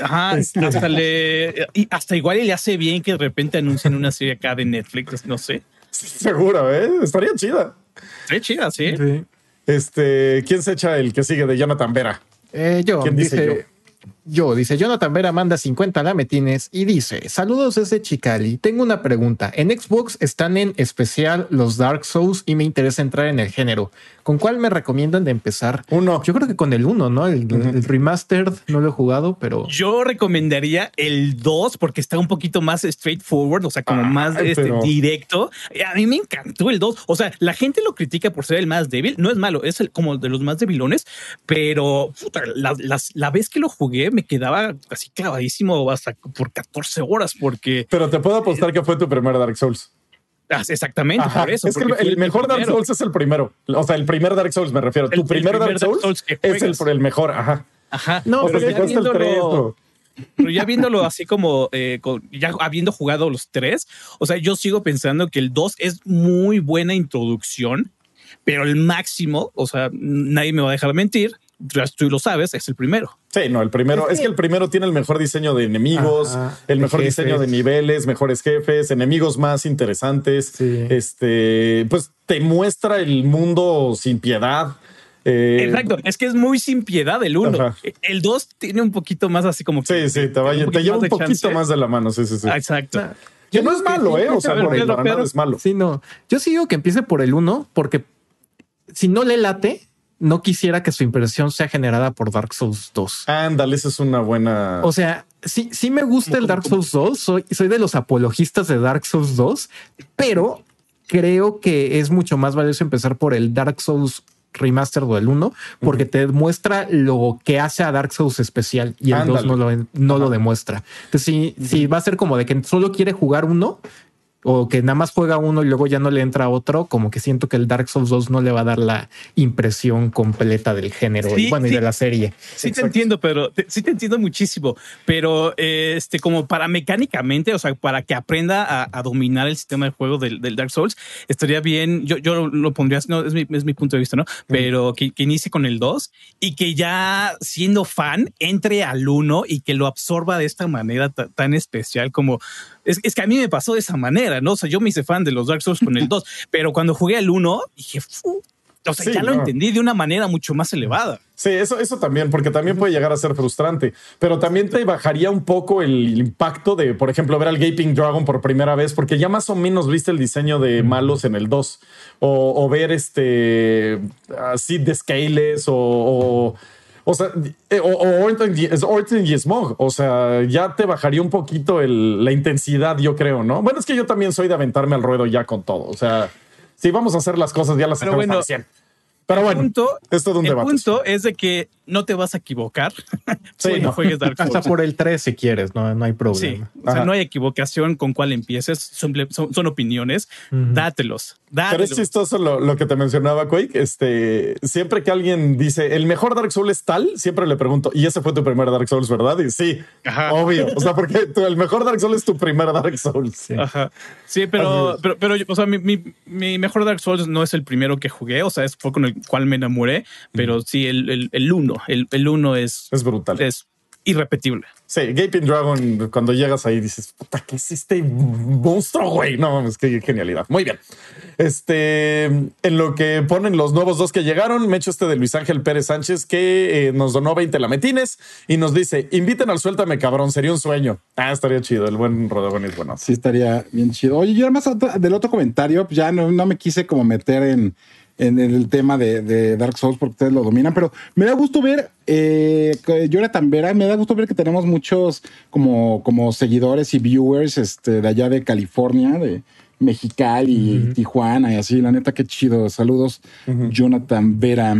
Ajá, hasta le y hasta igual y le hace bien que de repente anuncien una serie acá de Netflix, no sé. Seguro, ¿eh? Estaría chida. Está chida, sí. Sí. Este, ¿quién se echa el que sigue de Jonathan Vera? Eh, yo, ¿Quién dice dice, yo? Dice Jonathan Vera manda 50 lametines y dice: Saludos desde Chicali. Tengo una pregunta. En Xbox están en especial los Dark Souls y me interesa entrar en el género. ¿Con cuál me recomiendan de empezar? Uno. Yo creo que con el 1, ¿no? El, el remastered no lo he jugado, pero Yo recomendaría el 2 porque está un poquito más straightforward, o sea, como más este, pero- directo. A mí me encantó el 2. O sea, la gente lo critica por ser el más débil. No es malo, es el, como de los más debilones, pero puta, la, las- la vez que lo jugué me quedaba así clavadísimo hasta por 14 horas porque Pero te puedo apostar que fue tu primer Dark Souls. ah, exactamente Ajá. por eso. es que el, mejor Dark. Souls es el primero. O sea, el primer Dark Souls me refiero. El- tu primer, primer Dark Dark Souls, es el, juegas. por el mejor. Ajá. Ajá. No, O pero sea, ya viéndolo-. Pero ya viéndolo así como eh, con- ya habiendo jugado los tres, o sea, yo sigo pensando que el 2 es muy buena introducción, pero el máximo, o sea, nadie me va a dejar mentir, tú lo sabes, es el primero. Sí, no, el primero, es que el primero tiene el mejor diseño de enemigos, Ajá, el mejor jefes. diseño de niveles, mejores jefes, enemigos más interesantes. Sí. Este, pues te muestra el mundo sin piedad. Eh, Exacto, es que es muy sin piedad el uno. Ajá. El 2 tiene un poquito más así como que- Sí, sí, te, vaya- te lleva un poquito chance. más de la mano. Sí, sí, sí. Ah, Exacto. que no es malo, ¿eh? O sea, por nada pero- es malo. sí, no. Yo sí digo que empiece por el 1 porque si no le late, no quisiera que su impresión sea generada por Dark Souls 2. Ándale, esa es una buena. O sea, sí, sí me gusta el ¿Cómo, Dark Souls 2. Soy, soy de los apologistas de Dark Souls 2, pero creo que es mucho más valioso empezar por el Dark Souls Remastered o el 1, porque te muestra lo que hace a Dark Souls especial y el 2 Ándale. no, lo, no lo demuestra. Entonces, si, si va a ser como de que solo quiere jugar uno, o que nada más juega uno y luego ya no le entra otro, como que siento que el Dark Souls 2 no le va a dar la impresión completa del género Sí, y bueno, y sí. de la serie. Sí te entiendo, pero te- sí te entiendo muchísimo, pero eh, este como para mecánicamente, o sea, para que aprenda a, a dominar el sistema de juego del, del Dark Souls, estaría bien, yo, yo lo pondría, no, es mi, es mi punto de vista, ¿no? Pero que, que inicie con el 2 y que ya siendo fan entre al 1 y que lo absorba de esta manera ta- tan especial como... Es, es que a mí me pasó de esa manera, ¿no? O sea, yo me hice fan de los Dark Souls con el *laughs* 2, pero cuando jugué al 1 dije, "Fu", o sea, Sí, ya lo no. entendí de una manera mucho más elevada. Sí, eso, eso también, porque también puede llegar a ser frustrante, pero también te bajaría un poco el impacto de, por ejemplo, ver al Gaping Dragon por primera vez, porque ya más o menos viste el diseño de malos en el 2, o, o ver este así de Scales o, o, o sea, eh, o, o Orton, y- es Orton y Smog, o sea, ya te bajaría un poquito el- la intensidad, yo creo, ¿no? Bueno, es que yo también soy de aventarme al ruedo ya con todo, o sea, si vamos a hacer las cosas, ya las Pero hacemos bueno, al 100. Pero bueno, punto, es todo un el debate. punto es de que no te vas a equivocar *laughs* Sí, no. juegues Dark Souls. Hasta por el 3 si quieres, no, no hay Sí, problema. o sea, no hay equivocación con cuál empieces, son, son opiniones, Ujú. dátelos, Pero es chistoso lo, lo que te mencionaba, Quake. Este, siempre que alguien dice el mejor Dark Souls es tal, siempre le pregunto, ¿y ese fue tu primer Dark Souls, verdad? Y sí, Ajá. obvio. O sea, *laughs* porque el mejor Dark Souls es tu primer Dark Souls. Sí. Ajá. Sí, pero, pero, pero, o sea, mi, mi, mi mejor Dark Souls no es el primero que jugué, o sea, es fue con el cual me enamoré, pero sí, el, el, el uno, el, el uno es, Es brutal. es irrepetible. Sí, Gaping Dragon, cuando llegas ahí dices, puta, ¿qué es este monstruo, güey? No mames, qué genialidad. Muy bien. Este, en lo que ponen los nuevos dos que llegaron, me echo este de Luis Ángel Pérez Sánchez, que eh, nos donó 20 lametines y nos dice, inviten al Suéltame, cabrón, sería un sueño. Ah, estaría chido, el buen Rodagón es bueno. Sí, estaría bien chido. Oye, yo además del otro comentario, ya no, no me quise como meter en, en el tema de, de Dark Souls porque ustedes lo dominan, pero me da gusto ver, eh, que yo era tan vera, me da gusto ver que tenemos muchos como, como seguidores y viewers este, de allá de California, de Mexicali, Tijuana y así. La neta, qué chido. Saludos, Jonathan Vera.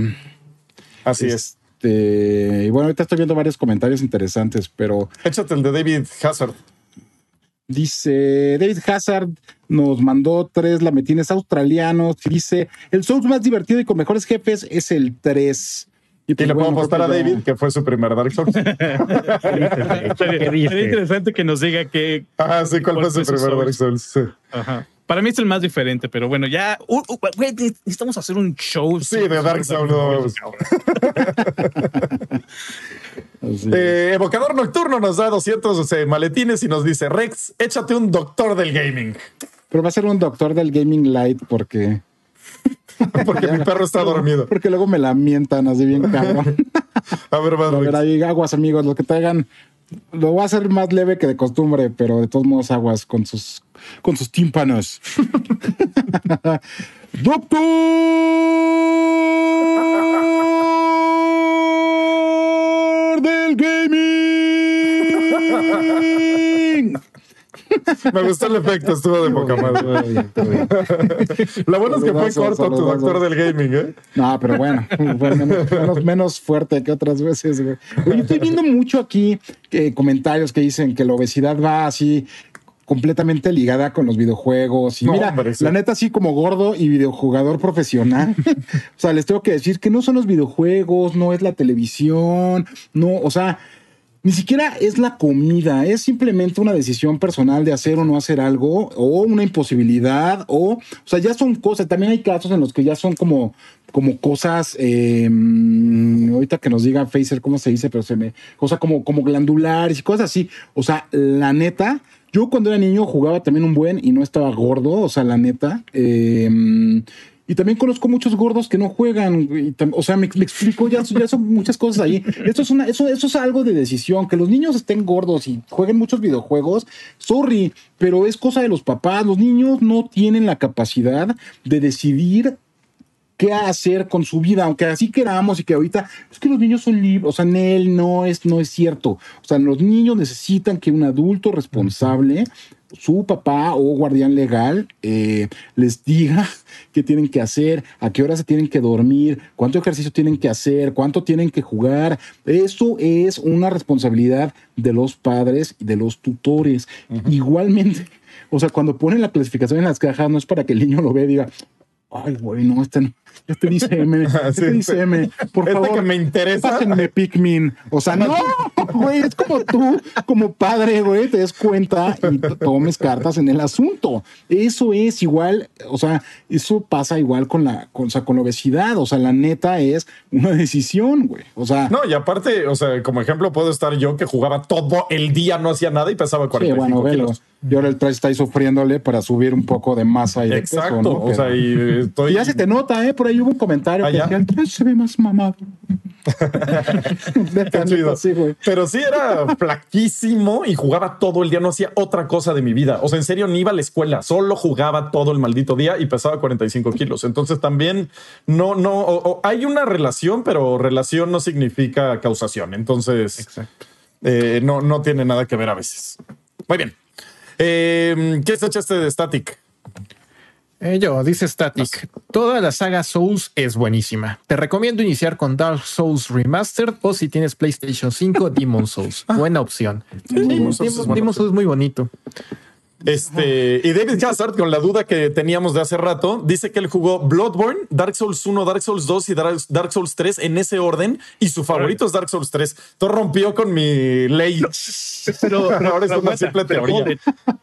Así es. Este, y bueno, ahorita estoy viendo varios comentarios interesantes, pero Échate el de David Hazard. Dice David Hazard nos mandó tres lametines australianos dice el Souls más divertido y con mejores jefes es el 3. Y le puedo apostar a ya- David que fue su primer Dark Souls. *laughs* Sería, interesante que nos diga que ah, sí, ¿cuál fue su primer Dark Souls? Ajá. Para mí es el más diferente, pero bueno, ya. uh, uh, necesitamos hacer un show. Sí, de Dark Souls, no. *laughs* Eh, Evocador Nocturno nos da 200 eh, maletines y nos dice, Rex, échate un doctor del gaming. Pero va a ser un doctor del Gaming Light porque, *laughs* Porque mi perro está dormido. porque luego me la mientan así bien cabrón. *laughs* A ver, vas, A ver, ahí aguas amigos, lo que traigan. Lo voy a hacer más leve que de costumbre, pero de todos modos aguas con sus, con sus tímpanos. *laughs* ¡Doctor Me gustó el efecto, estuvo de poca madre. Lo bueno es que fue corto tu doctor del gaming, ¿eh? No, pero bueno, fue menos, menos- menos fuerte que otras veces. güey. Oye, estoy viendo mucho aquí eh, comentarios que dicen que la obesidad va así completamente ligada con los videojuegos. Y No, mira, hombre, sí. la neta, así como gordo y videojugador profesional. *laughs* o sea, les tengo que decir que no son los videojuegos, no es la televisión, no, o sea. Ni siquiera es la comida, es simplemente una decisión personal de hacer o no hacer algo, o una imposibilidad, o, o sea, ya son cosas. También hay casos en los que ya son como, como cosas, eh, ahorita que nos diga Facer cómo se dice, pero se me, sea, como, como glandulares y cosas así. O sea, la neta, yo cuando era niño jugaba también un buen y no estaba gordo, o sea, la neta. eh, y también conozco muchos gordos que no juegan. o sea, me, explico, ya, son muchas cosas ahí. Eso, eso es algo de decisión. Que los niños estén gordos y jueguen muchos videojuegos, sorry, pero es cosa de los papás. Los niños no tienen la capacidad de decidir qué hacer con su vida, aunque así queramos y que ahorita es que los niños son libres, o sea, Nel no es, no es cierto. O sea, los niños necesitan que un adulto responsable, su papá o guardián legal, eh, les diga qué tienen que hacer, a qué hora se tienen que dormir, cuánto ejercicio tienen que hacer, cuánto tienen que jugar. Eso es una responsabilidad de los padres y de los tutores. Igualmente, o sea, cuando ponen la clasificación en las cajas, no es para que el niño lo vea y diga, Ay, güey, no, este, no- este dice M, *laughs* este Sí. dice M, por Este favor. que me interesa. Pásenme Pikmin. O sea, no, güey, es como tú, como padre, güey, te des cuenta y tomes cartas en el asunto. Eso es igual, o sea, eso pasa igual con la, con, o sea, con la obesidad. O sea, la neta es una decisión, güey. O sea, No, y aparte, o sea, como ejemplo puedo estar yo que jugaba todo el día, no hacía nada y pesaba sí, 45 bueno, velo. kilos. Y ahora el traje está ahí sufriéndole para subir un poco de masa y de peso, Exacto, ¿no? o sea, y estoy... Y ya se te nota, ¿eh? Por ahí hubo un comentario ¿Ah, que ya? decía, "Ay, se ve más mamado. *laughs* Pero sí era flaquísimo y jugaba todo el día, no hacía otra cosa de mi vida. O sea, en serio, ni iba a la escuela, solo jugaba todo el maldito día y pesaba 45 kilos. Entonces también no, no, o- o hay una relación, pero relación no significa causación. Entonces eh, no, no tiene nada que ver a veces. Muy bien. Eh, ¿Qué es este de Static? Eh, yo, dice Static. Toda la saga Souls es buenísima. Te recomiendo iniciar con Dark Souls Remastered o si tienes PlayStation 5, *laughs* Demon Souls. Buena opción. Demon Souls es muy bonito. Este, y David Hazard, con la duda que teníamos de hace rato, dice que él jugó Bloodborne, Dark Souls 1, Dark Souls 2 y Dark Souls 3 en ese orden y su favorito es Dark Souls 3. Todo rompió con mi ley. Pero, ahora es una simple teoría.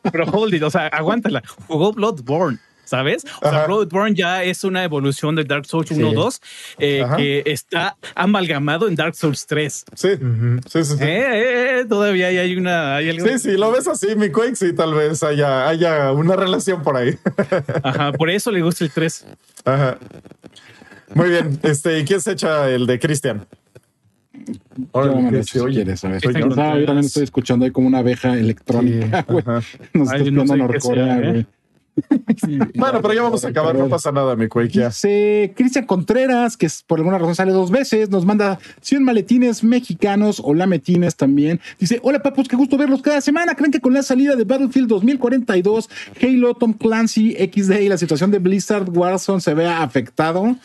Pero hold it, o sea, aguántala. Jugó Bloodborne. ¿Sabes? O sea, Bloodborne ya es una evolución de Dark Souls 1 2 eh, que está amalgamado en Dark Souls 3. Sí, sí, sí. Eh, eh, todavía hay una. Hay algo... Sí, sí, lo ves así, mi Quake, sí, tal vez haya, haya una relación por ahí. *laughs* Ajá, por eso le gusta el 3. Ajá. Muy bien. Este, ¿y quién se echa el de Cristian? Ahora no si quieres, ¿sabes? Yo, también estoy escuchando ahí como una abeja electrónica, güey. Nos está no Norcorea, güey bueno, pero ya vamos a acabar, no pasa nada, mi cuequia. Dice Cristian Contreras, que por alguna razón sale dos veces, nos manda 100 maletines mexicanos o lametines también. Dice, hola papus, qué gusto verlos cada semana. ¿Creen que con la salida de Battlefield 2042, Halo, Tom Clancy, XD y la situación de Blizzard Warzone se vea afectado?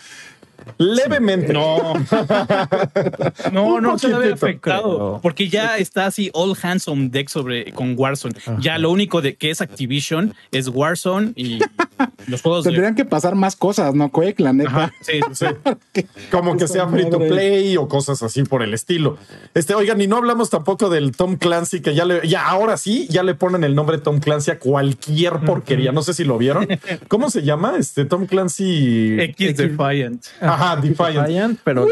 Levemente. No. *laughs* no, no se ve afectado. Porque ya está así all hands on deck sobre con Warzone. Ya lo único de que es Activision es Warzone y los juegos. Tendrían que pasar más cosas, ¿no, Quake? La neta. sí, sí. *laughs* Como que sea free to play o cosas así por el estilo. Este, oigan, y no hablamos tampoco del Tom Clancy, que ya le, ya ahora sí, ya le ponen el nombre Tom Clancy a cualquier porquería. No sé si lo vieron. ¿Cómo se llama? Este Tom Clancy. X Defiant. Ajá, *laughs* Defiant. pero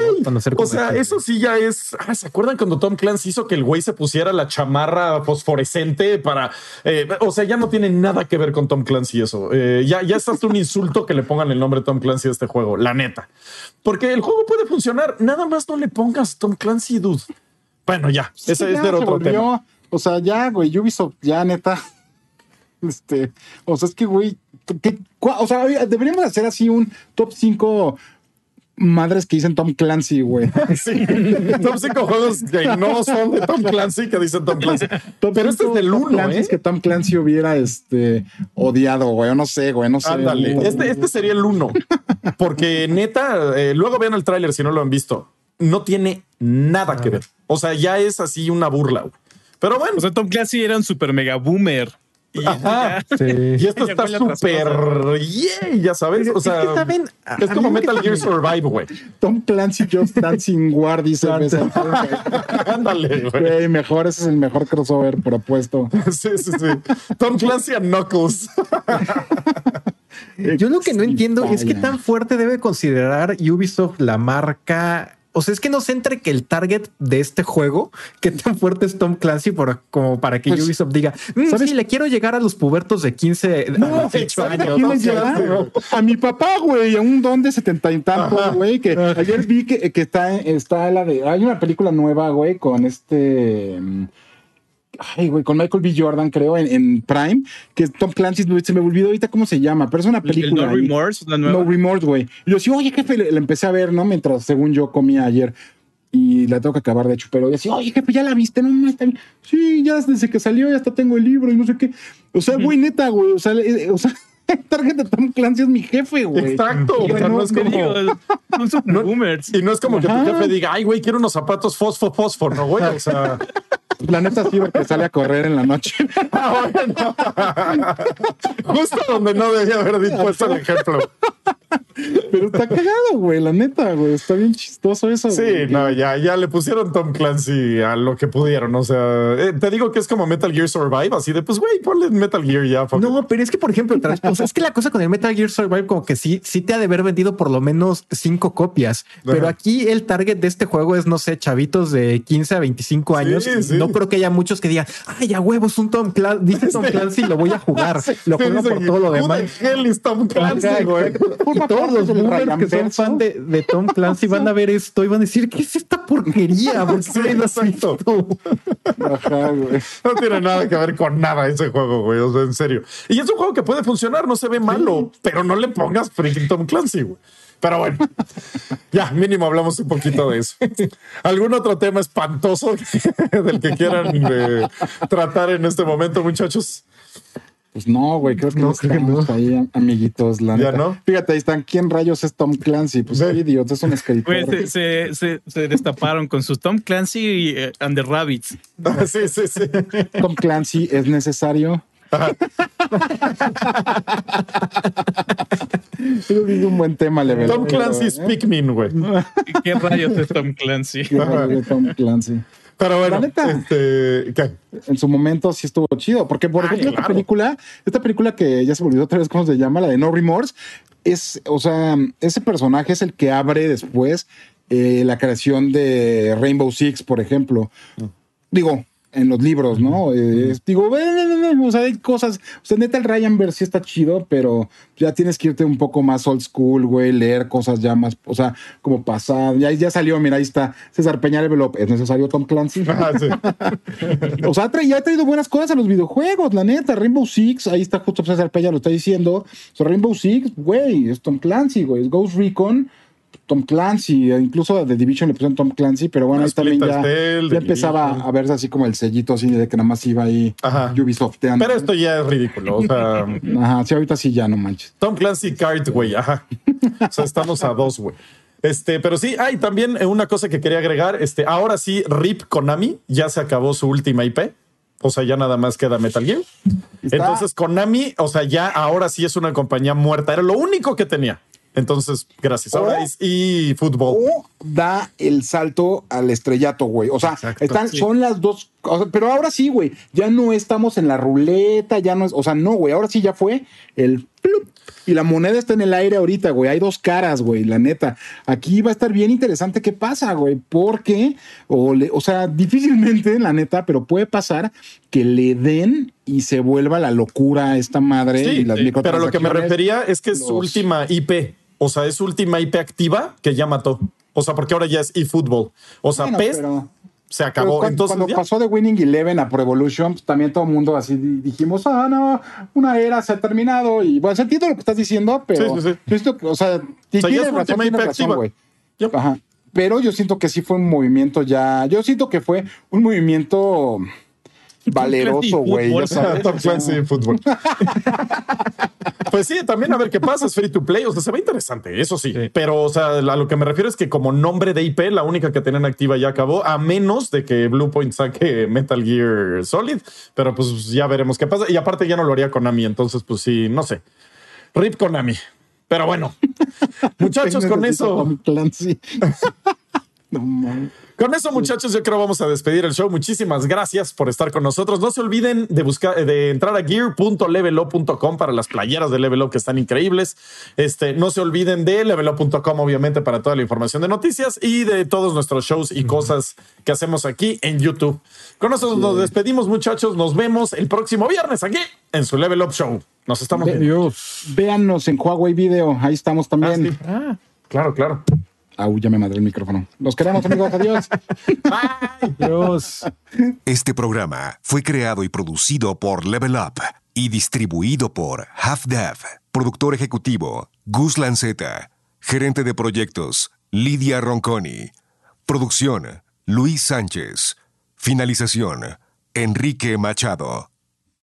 O sea, eso sí ya es. Ah, ¿Se acuerdan cuando Tom Clancy hizo que el güey se pusiera la chamarra fosforescente para. Eh, o sea, ya no tiene nada que ver con Tom Clancy eso. Eh, ya, ya es hasta un insulto que le pongan el nombre Tom Clancy a este juego, la neta. Porque el juego puede funcionar. Nada más no le pongas Tom Clancy, dude. Bueno, ya. ese es de otro tema. O sea, ya, güey, Ubisoft, ya neta. *laughs* Este, o sea, es que, güey, o sea, deberíamos hacer así un top 5 madres que dicen Tom Clancy, güey. *laughs* Sí, top 5 juegos que no son de Tom Clancy que dicen Tom Clancy. Pero este es del 1, ¿eh? que Tom Clancy hubiera este, odiado, güey. No sé, güey, no sé. Ándale, este, este sería el 1. Porque neta, eh, luego vean el tráiler si no lo han visto. No tiene nada que ver. O sea, ya es así una burla, güey. Pero bueno. O sea, Tom Clancy era un super mega boomer. Y, *laughs* y esto está súper yeah, ya sabes. o sea, es, como Metal Gear Survive, güey. Tom Clancy Just Dancing War dice. Ándale, güey. Mejor, ese es el mejor crossover propuesto. *laughs* sí, sí, sí. Tom Clancy and Knuckles. *laughs* Yo lo que no entiendo es qué tan fuerte debe considerar Ubisoft la marca o sea, es que no se entre que el target de este juego, qué tan fuerte es Tom Clancy por, como para que pues, Ubisoft diga, mm, ¿sabes? Sí, le quiero llegar a los pubertos de 15 no, años. a mi papá, güey, a un don de setenta y tantos, güey, que ayer vi que, que, está, está la de, hay una película nueva, güey, con este... Ay, güey, con Michael B. Jordan, creo, en, Prime, que Tom Clancy, se me olvidó ahorita cómo se llama, pero es una película. no Remorse, la nueva. No Remorse, güey. Y yo decía, oye, jefe, la empecé a ver, ¿no? Mientras, según yo, comía ayer. Y la tengo que acabar, de hecho, pero decía, oye, jefe, ya la viste, no, está bien. Sí, ya desde que salió, ya hasta tengo el libro y no sé qué. O sea, güey, neta, güey, o sea, eh, o sea *laughs* target de Tom Clancy es mi jefe, güey. Exacto. sea, no, es como. Son boomers. Y no es como que tu jefe diga, ay, güey, quiero unos zapatos fosfo, fósforo, ¿no, güey? O sea. La neta sí, porque sale a correr en la noche. *laughs* Ah, bueno. Justo donde no debía haber dispuesto el ejemplo. Pero está cagado, güey, la neta, güey. Está bien chistoso eso. Sí, no, ya, ya le pusieron Tom Clancy a lo que pudieron. O sea, eh, te digo que es como Metal Gear Survive, así de pues, güey, ponle Metal Gear ya. No, pero es que, por ejemplo, o sea, *laughs* es que la cosa con el Metal Gear Survive, como que sí, sí te ha de haber vendido por lo menos cinco copias. Pero aquí el target de este juego es, no sé, chavitos de 15 a 25 años. No creo que haya muchos que digan, ay, a huevos, un Tom Clancy, dice Tom *laughs* Clancy, lo voy a jugar. lo juego por todo lo demás. Tom Clancy, güey todos los boomers que son fan de, Tom Clancy van a ver esto y van a decir, ¿qué es esta porquería? ¿Por qué No tiene nada que ver con nada ese juego, güey. O sea, en serio. Y es un juego que puede funcionar, no se ve malo, pero no le pongas freaking Tom Clancy, güey. Pero bueno, *laughs* ya mínimo hablamos un poquito de eso. ¿Algún otro tema espantoso *laughs* del que quieran eh, tratar en este momento, muchachos? Pues no, güey, creo que no, estamos ahí, amiguitos, la ¿Ya no? Fíjate, ahí están. ¿Quién rayos es Tom Clancy? Pues idiota, es un escritor. Pues se, se, se, destaparon con su Tom Clancy eh, and the Rabbits. *laughs* sí, sí, sí. Tom Clancy es necesario. *laughs* es un buen tema, le Tom Clancy es Pikmin, güey. ¿Qué rayos es Tom Clancy? ¿Qué rayos es Tom Clancy? Pero bueno, este, ¿qué? en su momento sí estuvo chido. Porque, por ejemplo, esta película, esta película que ya se volvió otra vez, ¿cómo se llama? La de No Remorse, es, o sea, ese personaje es el que abre después eh, la creación de Rainbow Six, por ejemplo. Mm. Digo, en los libros, ¿no? Eh, digo, o sea, hay cosas, o sea, neta el Ryan Ver sí está chido, pero ya tienes que irte un poco más old school, güey, leer cosas ya más, o sea, como pasado. Ya, ya salió, mira, ahí está César Peña Develop. ¿Es necesario Tom Clancy? *laughs* Ah, sí. *laughs* o sea, ya ha traído buenas cosas a los videojuegos, la neta. Rainbow Six, ahí está justo César Peña, lo está diciendo. O sea, Rainbow Six, güey, es Tom Clancy, güey, es Ghost Recon Tom Clancy, incluso de Division le pusieron Tom Clancy, pero bueno, ahí también ya, empezaba a verse así como el sellito así de que nada más iba ahí Ubisofteando. Pero esto ya es ridículo, o sea... *laughs* Ajá, sí, ahorita sí ya no manches. Tom Clancy Card, güey, ajá. o sea, estamos a dos, güey. Este, pero sí, hay también una cosa que quería agregar. Este, ahora sí, RIP Konami ya se acabó su última IP. O sea, ya nada más queda Metal Gear. Entonces, Konami, o sea, ya ahora sí es una compañía muerta. Era lo único que tenía. Entonces, gracias. Ahora es y fútbol. O da el salto al estrellato, güey. O sea, están, son las dos. pero ahora sí, güey. Ya no estamos en la ruleta, ya no es. O sea, no, güey. Ahora sí ya fue el. y la moneda está en el aire ahorita, güey. Hay dos caras, güey, la neta. Aquí va a estar bien interesante qué pasa, güey. Porque, o, o sea, difícilmente, la neta, pero puede pasar que le den y se vuelva la locura esta madre y las Pero lo que me refería es que es su última IP. O sea, es última IP activa que ya mató. O sea, porque ahora ya es eFootball. O sea, PES se acabó. Cuando, Entonces, cuando pasó de Winning Eleven a Pro Evolution, pues, también todo el mundo así dijimos, ah, no, una era se ha terminado. Y bueno, entiendo lo que estás diciendo, pero sí, sí, sí. o sea, tiene razón, IP razón, güey. Ajá. Pero yo siento que sí fue un movimiento ya. Yo siento que fue un movimiento *laughs* valeroso, güey. Top Clancy fútbol. *laughs* *laughs* pues sí, también a ver qué pasa, es free to play, o sea, se ve interesante, eso sí. Pero, o sea, a lo que me refiero es que como nombre de IP, la única que tenían activa ya acabó, a menos de que Bluepoint saque Metal Gear Solid, pero pues ya veremos qué pasa. Y aparte ya no lo haría Konami, entonces pues sí, no sé. Rip Konami. Pero bueno, muchachos, con eso. no, con eso, muchachos, yo creo vamos a despedir el show. Muchísimas gracias por estar con nosotros. No se olviden de buscar, de entrar a gear.levelo.com para las playeras de Level Up que están increíbles. Este, no se olviden de levelo.com, obviamente, para toda la información de noticias y de todos nuestros shows y cosas que hacemos aquí en YouTube. Con eso nos despedimos, muchachos. Nos vemos el próximo viernes aquí en su Level Up Show. Nos estamos viendo. Véannos en Huawei Video. Ahí estamos también. Ah, ah, claro, claro. Au, ya me madre el micrófono. Los queremos, amigos. Adiós. Bye. Adiós. Este programa fue creado y producido por Level Up y distribuido por Half Dev. Productor ejecutivo, Gus Lanceta. Gerente de proyectos, Lidia Ronconi. Producción, Luis Sánchez. Finalización, Enrique Machado.